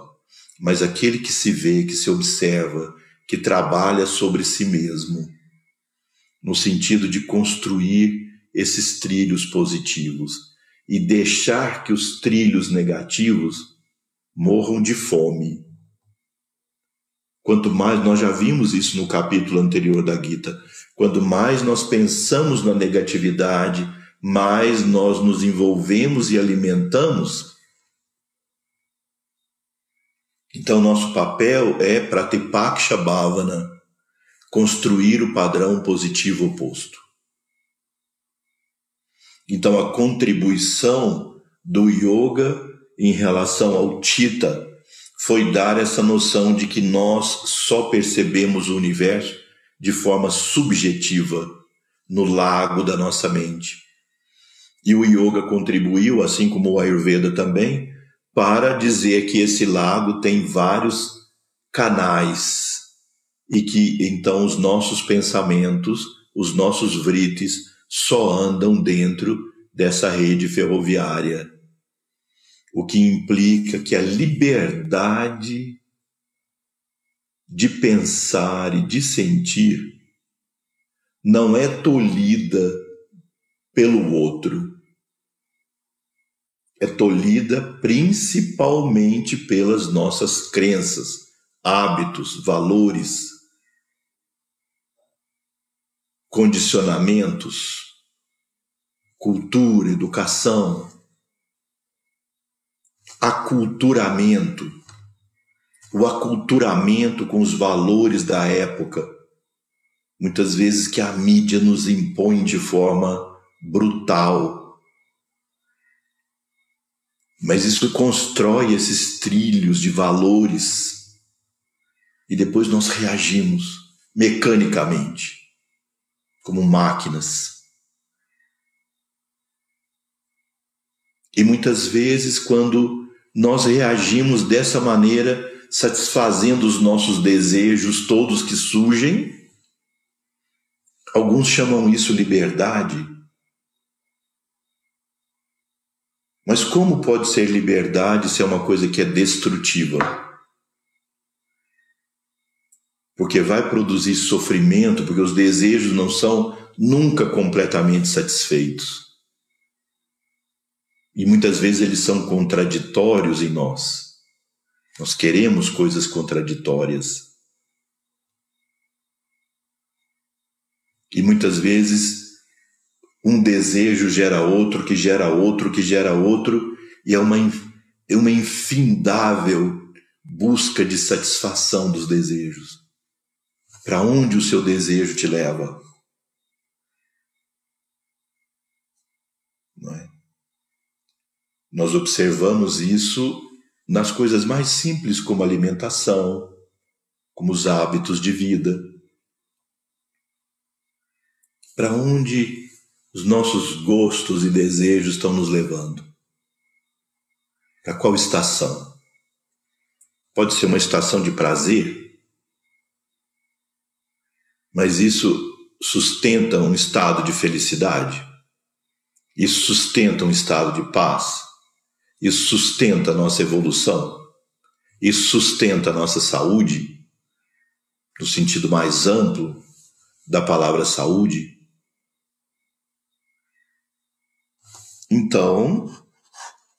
mas aquele que se vê, que se observa, que trabalha sobre si mesmo, no sentido de construir esses trilhos positivos e deixar que os trilhos negativos morram de fome. Quanto mais nós já vimos isso no capítulo anterior da Gita, quanto mais nós pensamos na negatividade, mais nós nos envolvemos e alimentamos. Então, nosso papel é pratipaksha bhavana, construir o padrão positivo oposto. Então, a contribuição do yoga em relação ao Tita foi dar essa noção de que nós só percebemos o universo de forma subjetiva no lago da nossa mente. E o yoga contribuiu, assim como o Ayurveda também, para dizer que esse lago tem vários canais e que então os nossos pensamentos, os nossos vritis, só andam dentro dessa rede ferroviária, o que implica que a liberdade de pensar e de sentir não é tolhida pelo outro, é tolhida principalmente pelas nossas crenças, hábitos, valores, condicionamentos, cultura, educação, aculturamento, o aculturamento com os valores da época, muitas vezes que a mídia nos impõe de forma brutal. Mas isso constrói esses trilhos de valores e depois nós reagimos mecanicamente como máquinas. E muitas vezes, quando nós reagimos dessa maneira, satisfazendo os nossos desejos todos que surgem, alguns chamam isso liberdade. Mas como pode ser liberdade se é uma coisa que é destrutiva? porque vai produzir sofrimento, porque os desejos não são nunca completamente satisfeitos. E muitas vezes eles são contraditórios em nós. Nós queremos coisas contraditórias. E muitas vezes um desejo gera outro, que gera outro, que gera outro, e é uma, é uma infindável busca de satisfação dos desejos. Para onde o seu desejo te leva? É? Nós observamos isso nas coisas mais simples, como alimentação, como os hábitos de vida. Para onde os nossos gostos e desejos estão nos levando? Para qual estação? Pode ser uma estação de prazer, mas isso sustenta um estado de felicidade? Isso sustenta um estado de paz? Isso sustenta a nossa evolução? Isso sustenta a nossa saúde, no sentido mais amplo da palavra saúde? Então,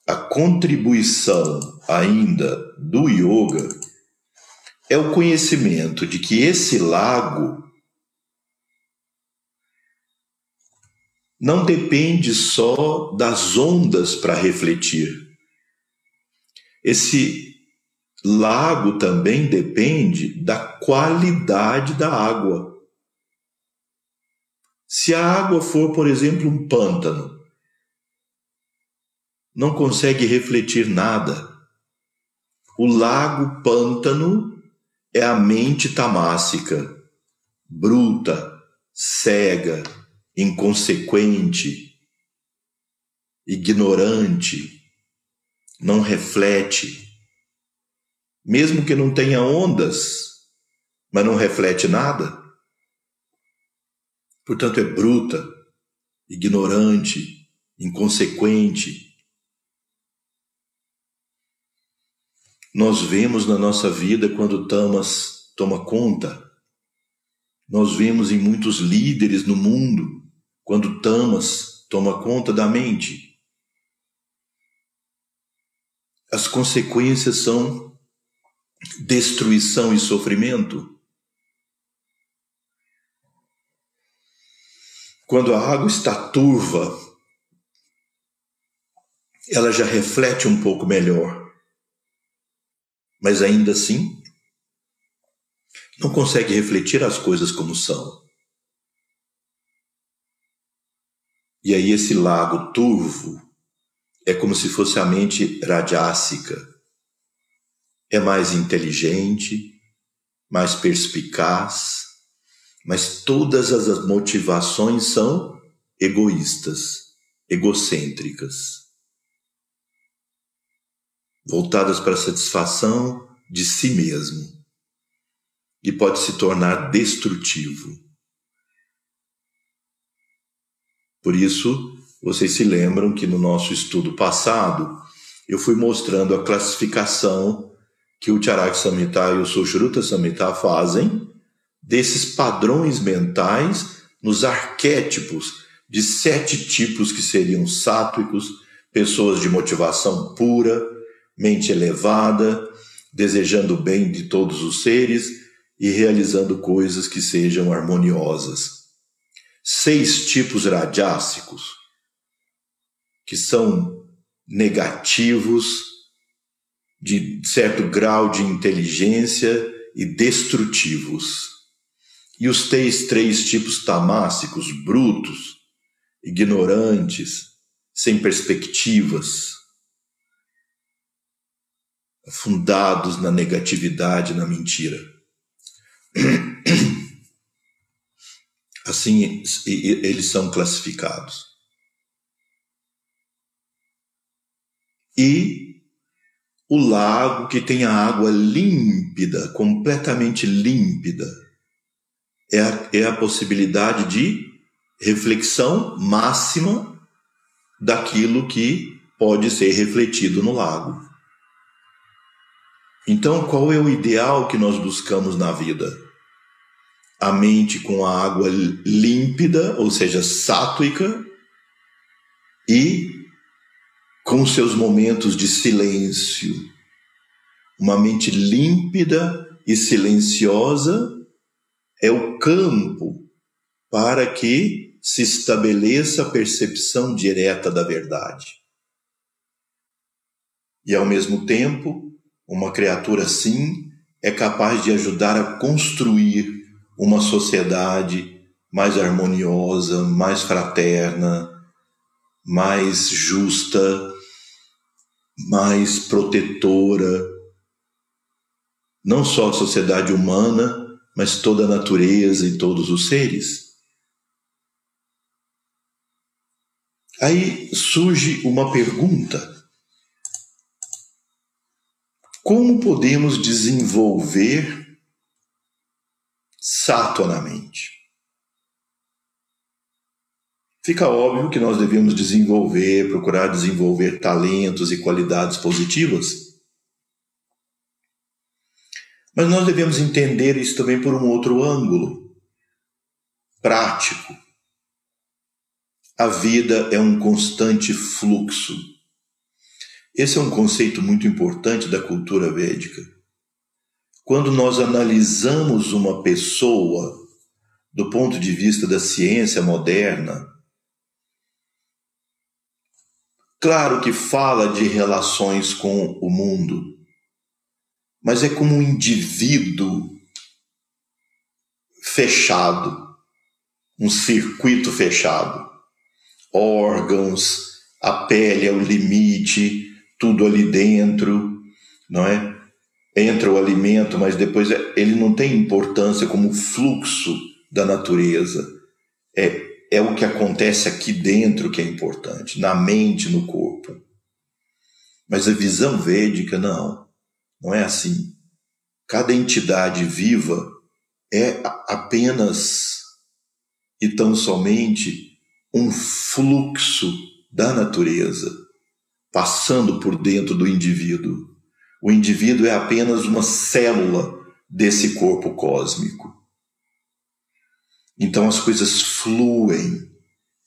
a contribuição ainda do yoga é o conhecimento de que esse lago não depende só das ondas para refletir. Esse lago também depende da qualidade da água. Se a água for, por exemplo, um pântano, não consegue refletir nada. O lago pântano é a mente tamássica, bruta, cega, inconsequente, ignorante, não reflete. Mesmo que não tenha ondas, mas não reflete nada. Portanto, é bruta, ignorante, inconsequente. Nós vemos na nossa vida quando Tamas toma conta. Nós vemos em muitos líderes no mundo quando Tamas toma conta da mente. As consequências são destruição e sofrimento. Quando a água está turva, ela já reflete um pouco melhor. Mas ainda assim, não consegue refletir as coisas como são. E aí esse lago turvo é como se fosse a mente radiássica. É mais inteligente, mais perspicaz, mas todas as motivações são egoístas, egocêntricas, voltadas para a satisfação de si mesmo e pode se tornar destrutivo. Por isso, vocês se lembram que no nosso estudo passado eu fui mostrando a classificação que o Charak Samhita e o Sushruta Samhita fazem desses padrões mentais nos arquétipos de sete tipos que seriam sátvicos, pessoas de motivação pura, mente elevada, desejando o bem de todos os seres e realizando coisas que sejam harmoniosas seis tipos radiássicos, que são negativos, de certo grau de inteligência e destrutivos. E os três, três tipos tamássicos, brutos, ignorantes, sem perspectivas, fundados na negatividade, na mentira. Assim eles são classificados. E o lago que tem a água límpida, completamente límpida, é a, é a possibilidade de reflexão máxima daquilo que pode ser refletido no lago. Então, qual é o ideal que nós buscamos na vida? a mente com a água límpida, ou seja, sátuica, e com seus momentos de silêncio. Uma mente límpida e silenciosa é o campo para que se estabeleça a percepção direta da verdade. E ao mesmo tempo, uma criatura assim é capaz de ajudar a construir uma sociedade mais harmoniosa, mais fraterna, mais justa, mais protetora, não só a sociedade humana, mas toda a natureza e todos os seres. Aí surge uma pergunta: como podemos desenvolver satonamente. Fica óbvio que nós devemos desenvolver, procurar desenvolver talentos e qualidades positivas. Mas nós devemos entender isso também por um outro ângulo, prático. a vida é um constante fluxo. Esse é um conceito muito importante da cultura védica. Quando nós analisamos uma pessoa do ponto de vista da ciência moderna, claro que fala de relações com o mundo, mas é como um indivíduo fechado, um circuito fechado. Órgãos, a pele é o limite, tudo ali dentro, não é? Entra o alimento, mas depois é, ele não tem importância como fluxo da natureza. É, é o que acontece aqui dentro que é importante, na mente, no corpo. Mas a visão védica, não. Não é assim. Cada entidade viva é apenas e tão somente um fluxo da natureza passando por dentro do indivíduo. O indivíduo é apenas uma célula desse corpo cósmico. Então as coisas fluem,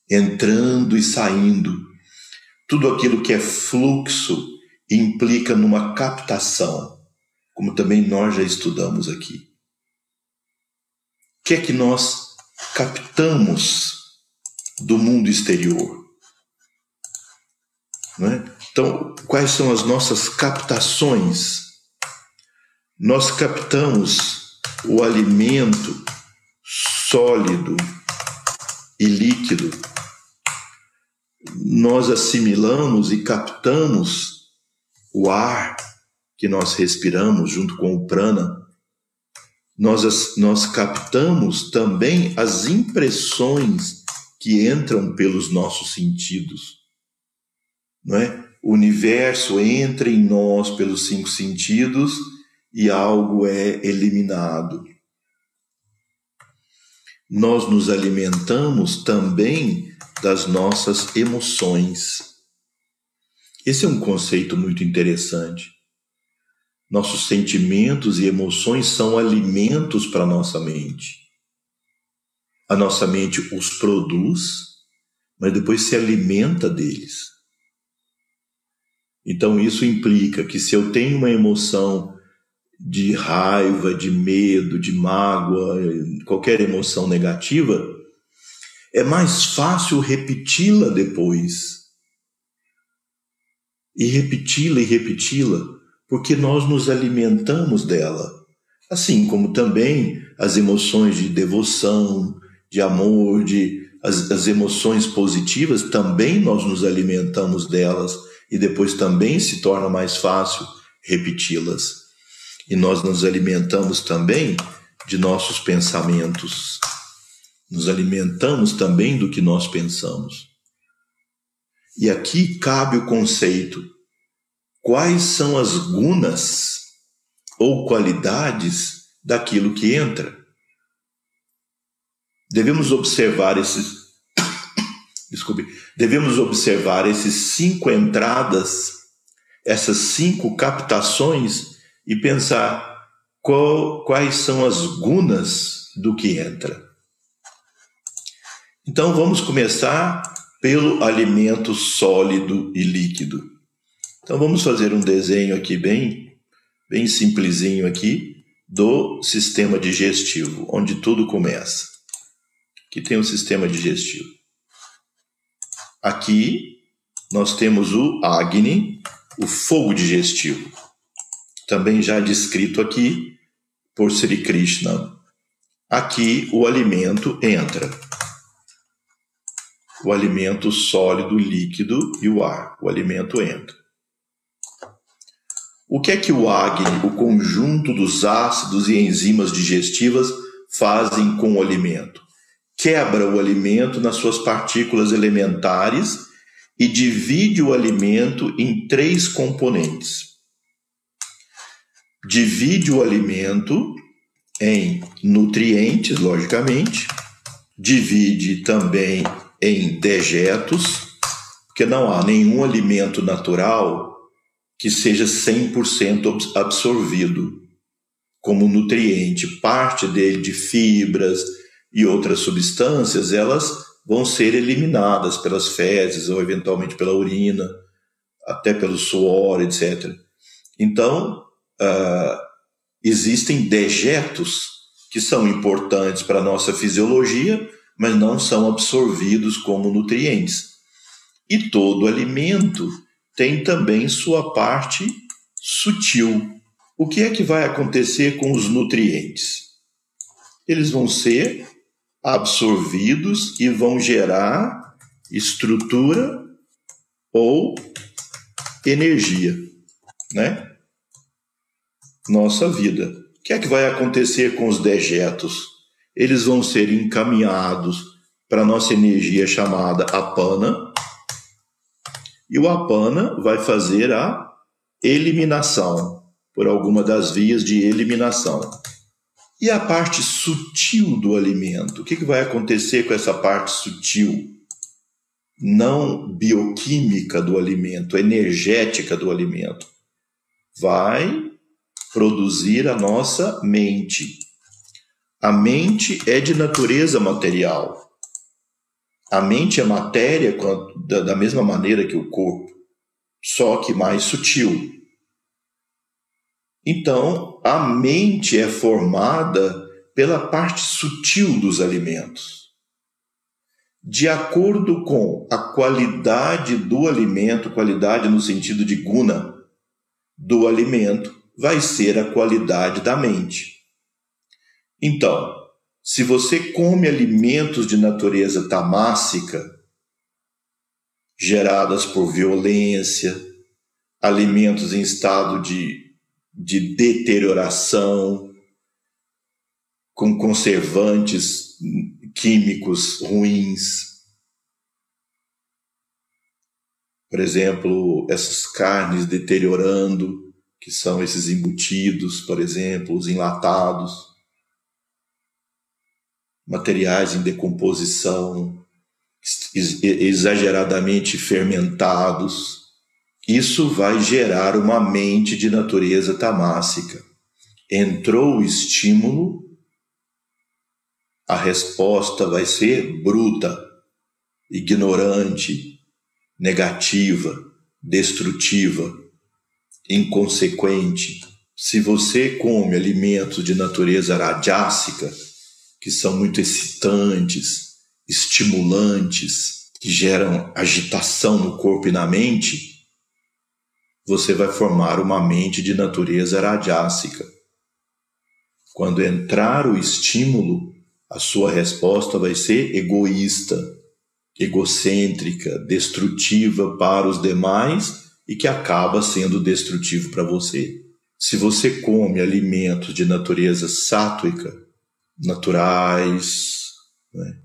entrando e saindo. Tudo aquilo que é fluxo implica numa captação, como também nós já estudamos aqui. O que é que nós captamos do mundo exterior? Não é? Então, quais são as nossas captações? Nós captamos o alimento sólido e líquido. Nós assimilamos e captamos o ar que nós respiramos junto com o prana. Nós, nós captamos também as impressões que entram pelos nossos sentidos. Não é? O universo entra em nós pelos cinco sentidos e algo é eliminado. Nós nos alimentamos também das nossas emoções. Esse é um conceito muito interessante. Nossos sentimentos e emoções são alimentos para nossa mente. A nossa mente os produz, mas depois se alimenta deles. Então isso implica que se eu tenho uma emoção de raiva, de medo, de mágoa, qualquer emoção negativa, é mais fácil repeti-la depois. E repeti-la e repeti-la, porque nós nos alimentamos dela. Assim como também as emoções de devoção, de amor, de as, as emoções positivas, também nós nos alimentamos delas e depois também se torna mais fácil repeti-las. E nós nos alimentamos também de nossos pensamentos. Nos alimentamos também do que nós pensamos. E aqui cabe o conceito: quais são as gunas ou qualidades daquilo que entra? Devemos observar esses desculpe, devemos observar esses cinco entradas, essas cinco captações e pensar qual, quais são as gunas do que entra. Então vamos começar pelo alimento sólido e líquido. Então vamos fazer um desenho aqui bem, bem simplesinho aqui do sistema digestivo, onde tudo começa. Aqui tem o um sistema digestivo. Aqui nós temos o Agni, o fogo digestivo, também já descrito aqui por Sri Krishna. Aqui o alimento entra. O alimento sólido, líquido e o ar. O alimento entra. O que é que o Agni, o conjunto dos ácidos e enzimas digestivas, fazem com o alimento? Quebra o alimento nas suas partículas elementares e divide o alimento em três componentes. Divide o alimento em nutrientes, logicamente, divide também em dejetos, porque não há nenhum alimento natural que seja 100% absorvido como nutriente, parte dele de fibras, e outras substâncias, elas vão ser eliminadas pelas fezes ou eventualmente pela urina, até pelo suor, etc. Então, uh, existem dejetos que são importantes para a nossa fisiologia, mas não são absorvidos como nutrientes. E todo alimento tem também sua parte sutil. O que é que vai acontecer com os nutrientes? Eles vão ser absorvidos e vão gerar estrutura ou energia, né? Nossa vida. O que é que vai acontecer com os dejetos? Eles vão ser encaminhados para nossa energia chamada apana, e o apana vai fazer a eliminação por alguma das vias de eliminação. E a parte sutil do alimento? O que, que vai acontecer com essa parte sutil? Não bioquímica do alimento, energética do alimento. Vai produzir a nossa mente. A mente é de natureza material. A mente é matéria da mesma maneira que o corpo, só que mais sutil. Então, a mente é formada pela parte sutil dos alimentos. De acordo com a qualidade do alimento, qualidade no sentido de guna do alimento, vai ser a qualidade da mente. Então, se você come alimentos de natureza tamássica, geradas por violência, alimentos em estado de, de deterioração, com conservantes químicos ruins. Por exemplo, essas carnes deteriorando, que são esses embutidos, por exemplo, os enlatados materiais em decomposição, exageradamente fermentados. Isso vai gerar uma mente de natureza tamássica. Entrou o estímulo, a resposta vai ser bruta, ignorante, negativa, destrutiva, inconsequente. Se você come alimentos de natureza radiássica, que são muito excitantes, estimulantes, que geram agitação no corpo e na mente, você vai formar uma mente de natureza radiássica. Quando entrar o estímulo, a sua resposta vai ser egoísta, egocêntrica, destrutiva para os demais e que acaba sendo destrutivo para você. Se você come alimentos de natureza sátrica, naturais, né?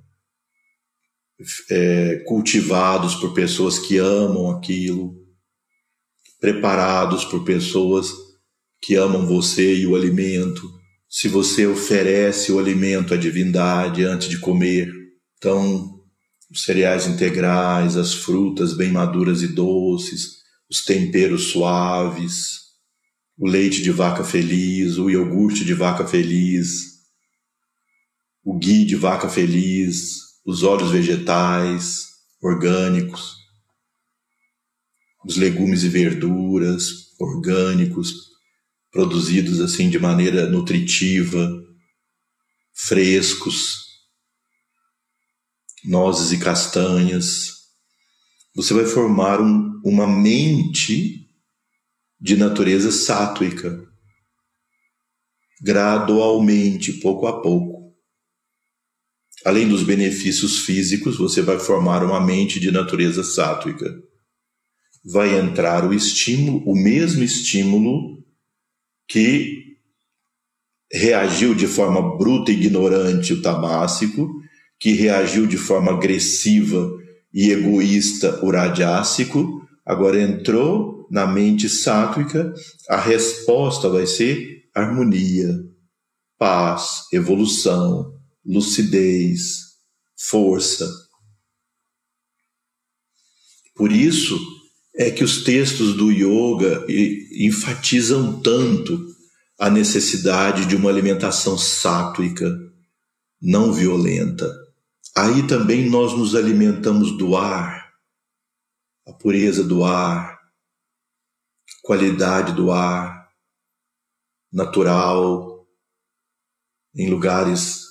é, cultivados por pessoas que amam aquilo, preparados por pessoas que amam você e o alimento. Se você oferece o alimento à divindade antes de comer, então os cereais integrais, as frutas bem maduras e doces, os temperos suaves, o leite de vaca feliz, o iogurte de vaca feliz, o ghee de vaca feliz, os óleos vegetais orgânicos, os legumes e verduras orgânicos, produzidos assim de maneira nutritiva, frescos, nozes e castanhas. Você vai formar um, uma mente de natureza sátuica, gradualmente, pouco a pouco. Além dos benefícios físicos, você vai formar uma mente de natureza sátrica. Vai entrar o estímulo, o mesmo estímulo que reagiu de forma bruta e ignorante o tamássico, que reagiu de forma agressiva e egoísta o radiássico, agora entrou na mente sátrica, a resposta vai ser harmonia, paz, evolução, lucidez, força. Por isso é que os textos do yoga enfatizam tanto a necessidade de uma alimentação sátrica, não violenta, aí também nós nos alimentamos do ar, a pureza do ar, qualidade do ar, natural, em lugares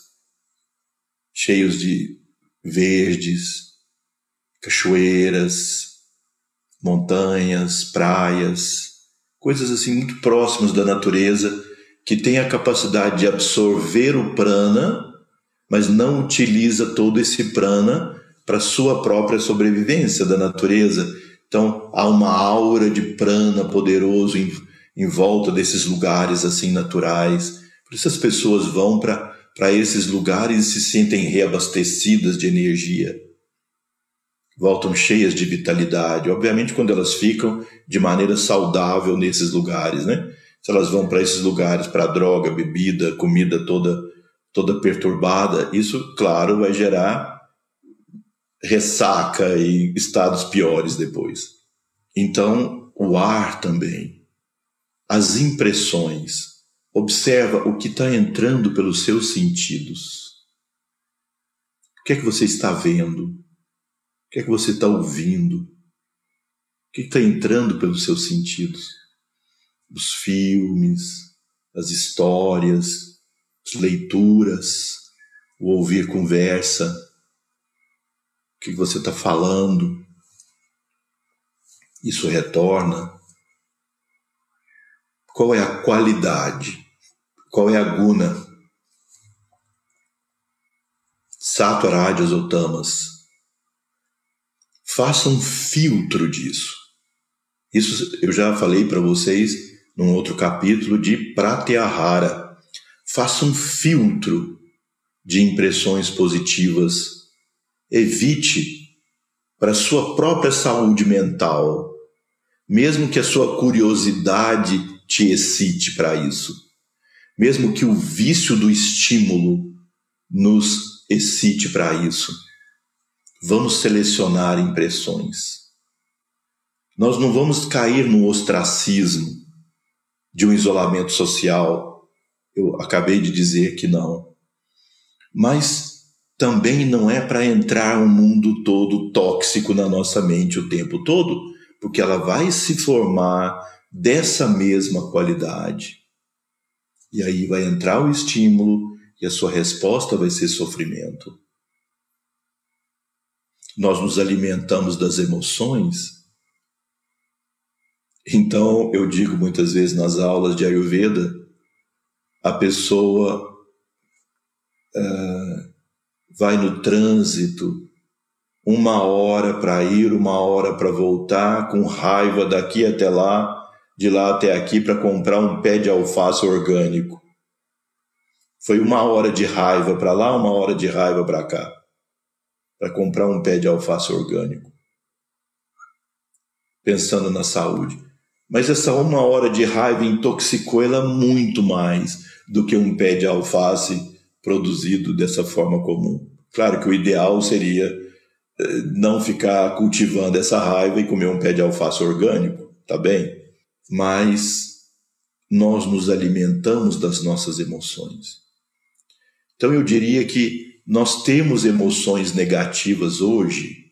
cheios de verdes, cachoeiras, montanhas, praias, coisas assim muito próximas da natureza que tem a capacidade de absorver o prana, mas não utiliza todo esse prana para sua própria sobrevivência da natureza. Então há uma aura de prana poderoso em, em volta desses lugares assim naturais. Por isso as pessoas vão para esses lugares e se sentem reabastecidas de energia. Voltam cheias de vitalidade. Obviamente, quando elas ficam de maneira saudável nesses lugares, né? Se elas vão para esses lugares para droga, bebida, comida toda toda perturbada, isso, claro, vai gerar ressaca e estados piores depois. Então, o ar também, as impressões, Observa o que está entrando pelos seus sentidos. O que é que você está vendo? O que é que você está ouvindo? O que está entrando pelos seus sentidos? Os filmes, as histórias, as leituras, o ouvir conversa, o que você está falando. Isso retorna. Qual é a qualidade? Qual é a guna? Sattva, ou tamas. Faça um filtro disso. Isso eu já falei para vocês num outro capítulo de Pratyahara. Faça um filtro de impressões positivas. Evite para sua própria saúde mental, mesmo que a sua curiosidade te excite para isso mesmo que o vício do estímulo nos excite para isso. Vamos selecionar impressões. Nós não vamos cair no ostracismo de um isolamento social. Eu acabei de dizer que não. Mas também não é para entrar um mundo todo tóxico na nossa mente o tempo todo, porque ela vai se formar dessa mesma qualidade. E aí vai entrar o estímulo e a sua resposta vai ser sofrimento. Nós nos alimentamos das emoções. Então, eu digo muitas vezes nas aulas de Ayurveda, a pessoa uh, vai no trânsito uma hora para ir, uma hora para voltar, com raiva daqui até lá, de lá até aqui para comprar um pé de alface orgânico. Foi uma hora de raiva para lá, uma hora de raiva para cá, para comprar um pé de alface orgânico. Pensando na saúde. Mas essa uma hora de raiva intoxicou ela muito mais do que um pé de alface produzido dessa forma comum. Claro que o ideal seria eh, não ficar cultivando essa raiva e comer um pé de alface orgânico, tá bem? mas nós nos alimentamos das nossas emoções. Então eu diria que nós temos emoções negativas hoje,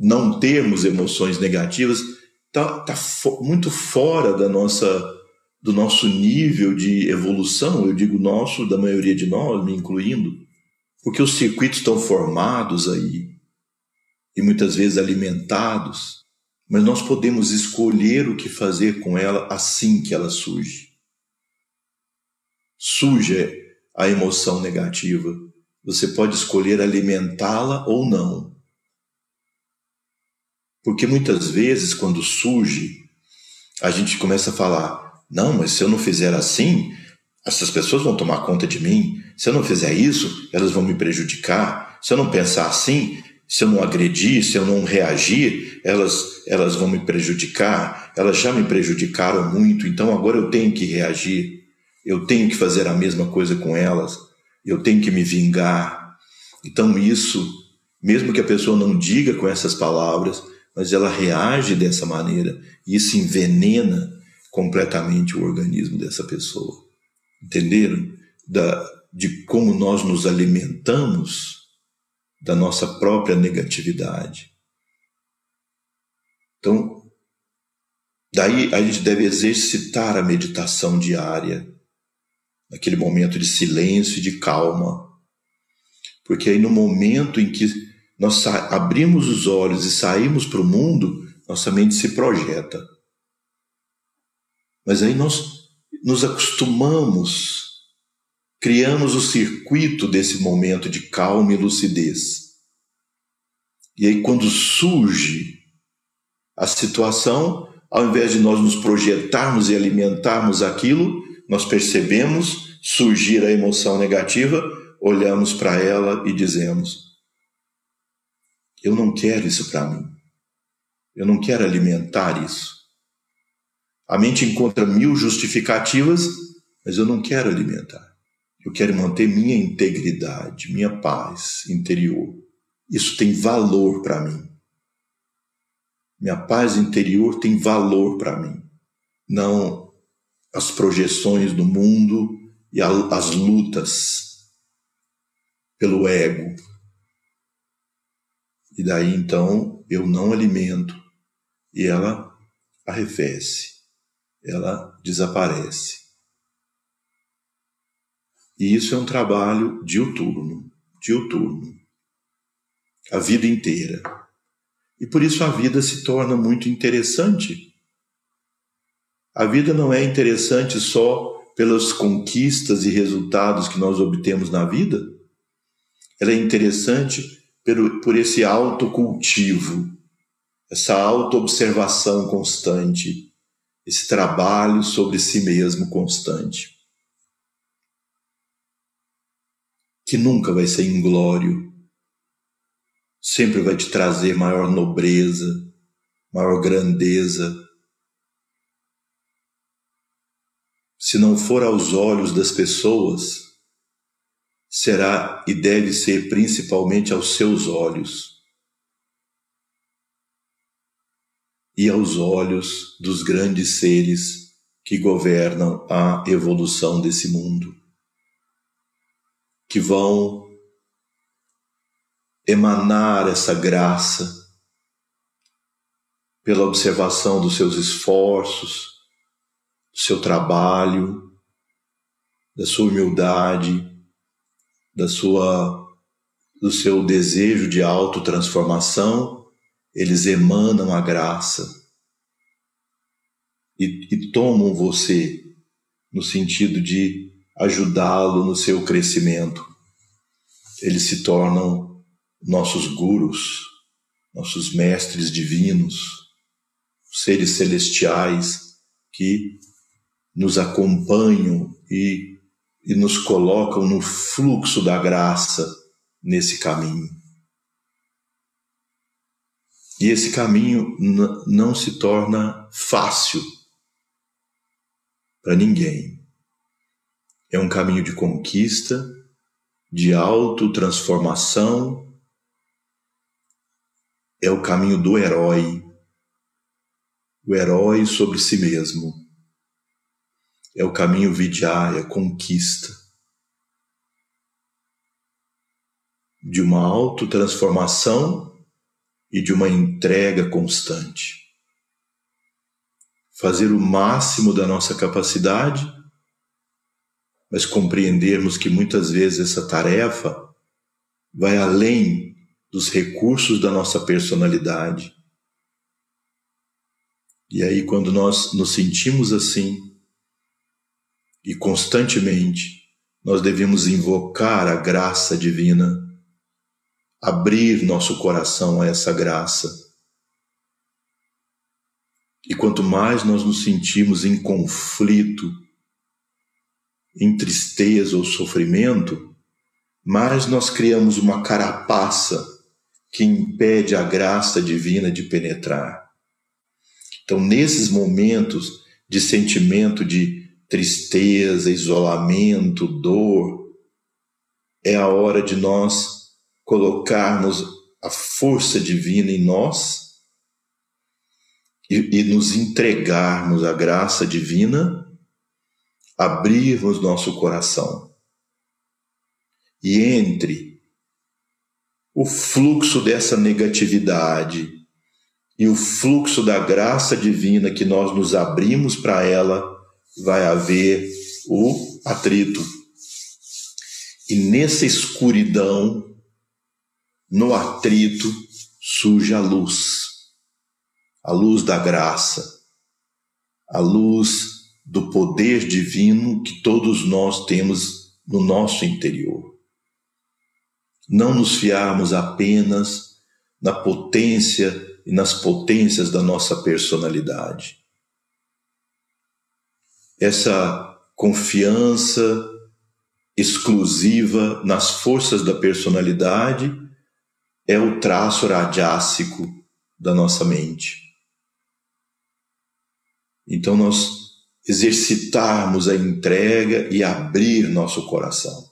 não termos emoções negativas está tá fo muito fora da nossa do nosso nível de evolução, eu digo nosso, da maioria de nós, me incluindo, porque os circuitos estão formados aí e muitas vezes alimentados mas nós podemos escolher o que fazer com ela assim que ela surge. Surge a emoção negativa. Você pode escolher alimentá-la ou não. Porque muitas vezes, quando surge, a gente começa a falar: não, mas se eu não fizer assim, essas pessoas vão tomar conta de mim. Se eu não fizer isso, elas vão me prejudicar. Se eu não pensar assim, se eu não agredir, se eu não reagir, elas, elas vão me prejudicar, elas já me prejudicaram muito, então agora eu tenho que reagir, eu tenho que fazer a mesma coisa com elas, eu tenho que me vingar. Então, isso, mesmo que a pessoa não diga com essas palavras, mas ela reage dessa maneira, e isso envenena completamente o organismo dessa pessoa. Entenderam? Da, de como nós nos alimentamos da nossa própria negatividade. Então, daí a gente deve exercitar a meditação diária, naquele momento de silêncio e de calma. Porque aí no momento em que nós abrimos os olhos e saímos para o mundo, nossa mente se projeta. Mas aí nós nos acostumamos, criamos o circuito desse momento de calma e lucidez. E aí, quando surge a situação, ao invés de nós nos projetarmos e alimentarmos aquilo, nós percebemos surgir a emoção negativa, olhamos para ela e dizemos: Eu não quero isso para mim. Eu não quero alimentar isso. A mente encontra mil justificativas, mas eu não quero alimentar. Eu quero manter minha integridade, minha paz interior. Isso tem valor para mim. Minha paz interior tem valor para mim. Não as projeções do mundo e as lutas pelo ego. E daí então eu não alimento e ela arrefece, ela desaparece. E isso é um trabalho diuturno, diuturno, a vida inteira. E por isso a vida se torna muito interessante. A vida não é interessante só pelas conquistas e resultados que nós obtemos na vida. Ela é interessante por, por esse autocultivo essa autoobservação constante, esse trabalho sobre si mesmo constante. Que nunca vai ser inglório, sempre vai te trazer maior nobreza, maior grandeza. Se não for aos olhos das pessoas, será e deve ser principalmente aos seus olhos. E aos olhos dos grandes seres que governam a evolução desse mundo, que vão emanar essa graça pela observação dos seus esforços, do seu trabalho, da sua humildade, da sua do seu desejo de autotransformação eles emanam a graça e, e tomam você no sentido de ajudá-lo no seu crescimento. Eles se tornam nossos gurus, nossos mestres divinos, seres celestiais que nos acompanham e, e nos colocam no fluxo da graça nesse caminho. E esse caminho não se torna fácil para ninguém. É um caminho de conquista, de autotransformação, é o caminho do herói, o herói sobre si mesmo. É o caminho vidyaya, conquista. De uma autotransformação e de uma entrega constante. Fazer o máximo da nossa capacidade, mas compreendermos que muitas vezes essa tarefa vai além dos recursos da nossa personalidade. E aí, quando nós nos sentimos assim, e constantemente, nós devemos invocar a graça divina abrir nosso coração a essa graça. E quanto mais nós nos sentimos em conflito, em tristeza ou sofrimento, mais nós criamos uma carapaça que impede a graça divina de penetrar. Então, nesses momentos de sentimento de tristeza, isolamento, dor, é a hora de nós colocarmos a força divina em nós e, e nos entregarmos à graça divina, abrirmos nosso coração. E entre o fluxo dessa negatividade e o fluxo da graça divina que nós nos abrimos para ela, vai haver o atrito. E nessa escuridão, no atrito, surge a luz, a luz da graça, a luz do poder divino que todos nós temos no nosso interior. Não nos fiarmos apenas na potência e nas potências da nossa personalidade. Essa confiança exclusiva nas forças da personalidade é o traço radiássico da nossa mente. Então nós exercitarmos a entrega e abrir nosso coração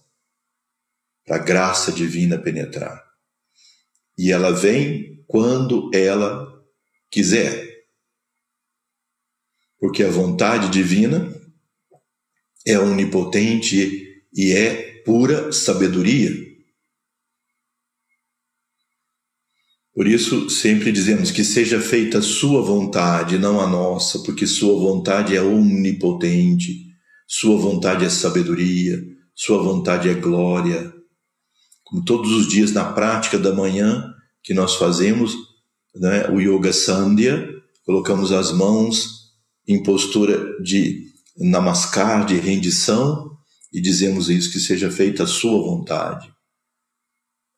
para a graça divina penetrar. E ela vem quando ela quiser. Porque a vontade divina é onipotente e é pura sabedoria. Por isso, sempre dizemos que seja feita a sua vontade, não a nossa, porque sua vontade é onipotente, sua vontade é sabedoria, sua vontade é glória. Como todos os dias na prática da manhã que nós fazemos, né, o Yoga Sandhya, colocamos as mãos em postura de namaskar, de rendição, e dizemos isso, que seja feita a sua vontade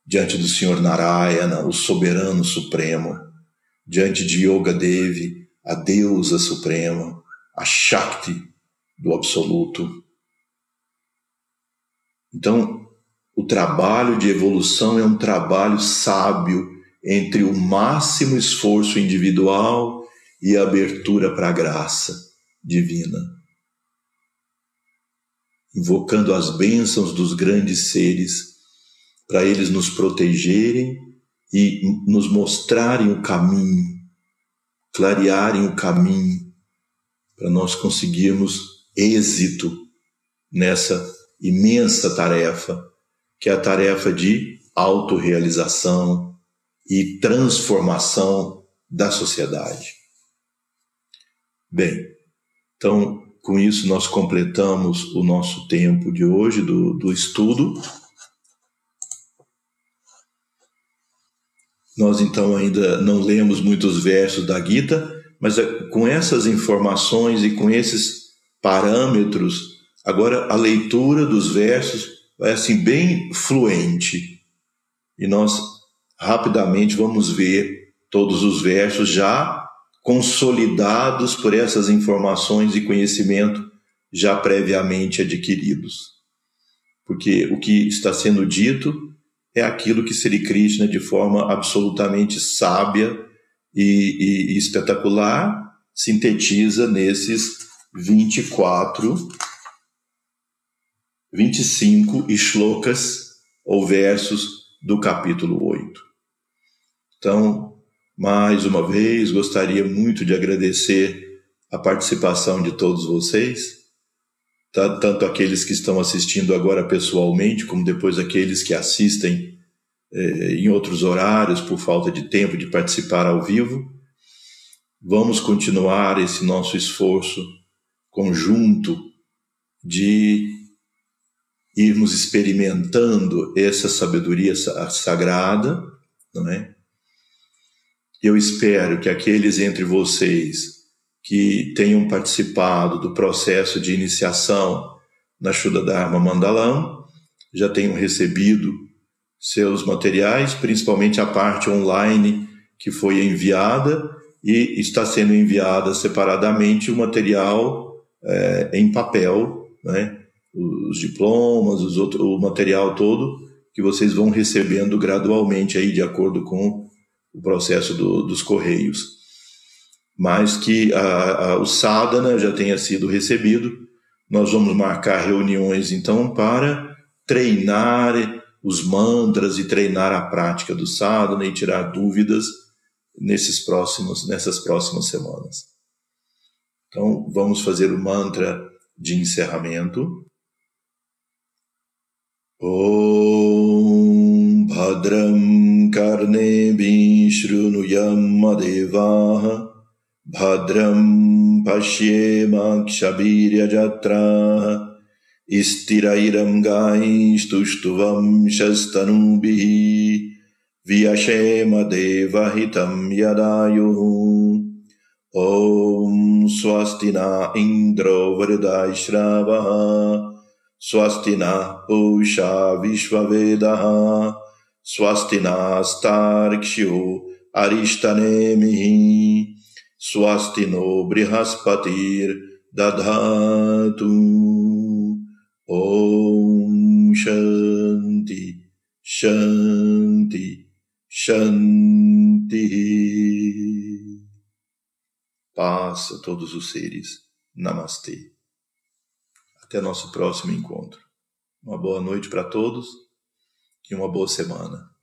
diante do Senhor Narayana, o soberano supremo, diante de Yoga Devi, a deusa suprema, a Shakti do absoluto. Então, o trabalho de evolução é um trabalho sábio entre o máximo esforço individual e abertura para a graça divina. Invocando as bênçãos dos grandes seres para eles nos protegerem e nos mostrarem o caminho, clarearem o caminho para nós conseguirmos êxito nessa imensa tarefa, que é a tarefa de autorrealização e transformação da sociedade. Bem, então com isso nós completamos o nosso tempo de hoje do, do estudo. Nós então ainda não lemos muitos versos da Gita, mas é, com essas informações e com esses parâmetros, agora a leitura dos versos vai assim bem fluente. E nós rapidamente vamos ver todos os versos já consolidados por essas informações e conhecimento já previamente adquiridos. Porque o que está sendo dito é aquilo que Sri Krishna, de forma absolutamente sábia e, e, espetacular, sintetiza nesses 24, 25 shlokas ou versos do capítulo 8. Então, mais uma vez, gostaria muito de agradecer a participação de todos vocês, tanto aqueles que estão assistindo agora pessoalmente, como depois aqueles que assistem eh, em outros horários por falta de tempo de participar ao vivo. Vamos continuar esse nosso esforço conjunto de irmos experimentando essa sabedoria sagrada, não é? Eu espero que aqueles entre vocês que tenham participado do processo de iniciação na Shuddha Dharma Mandalam, já tenham recebido seus materiais, principalmente a parte online que foi enviada e está sendo enviada separadamente o material é, em papel, né? os diplomas, os outro, o material todo que vocês vão recebendo gradualmente aí de acordo com o processo do, dos correios mas que a, a, o sadhana já tenha sido recebido. Nós vamos marcar reuniões então para treinar os mantras e treinar a prática do sadhana e tirar dúvidas nesses próximos nessas próximas semanas. Então vamos fazer o mantra de encerramento. Om Bhadram कर्णेभिः शृणुयम्मदेवाः भद्रं पश्येमक्षवीर्यजत्राः स्थिरैरङ्गाैस्तुष्टुवं शस्तनूभिः व्यशेम देवहितं यदायुः ॐ स्वस्ति न इन्द्रो वृदाश्रावः स्वस्ति नः पूषा विश्ववेदः Swastinastarkshu Aristanemihi Swastino Brihaspatir Dadhatu Om Shanti Shanti Shanti Paz a todos os seres. Namastê. Até nosso próximo encontro. Uma boa noite para todos e uma boa semana.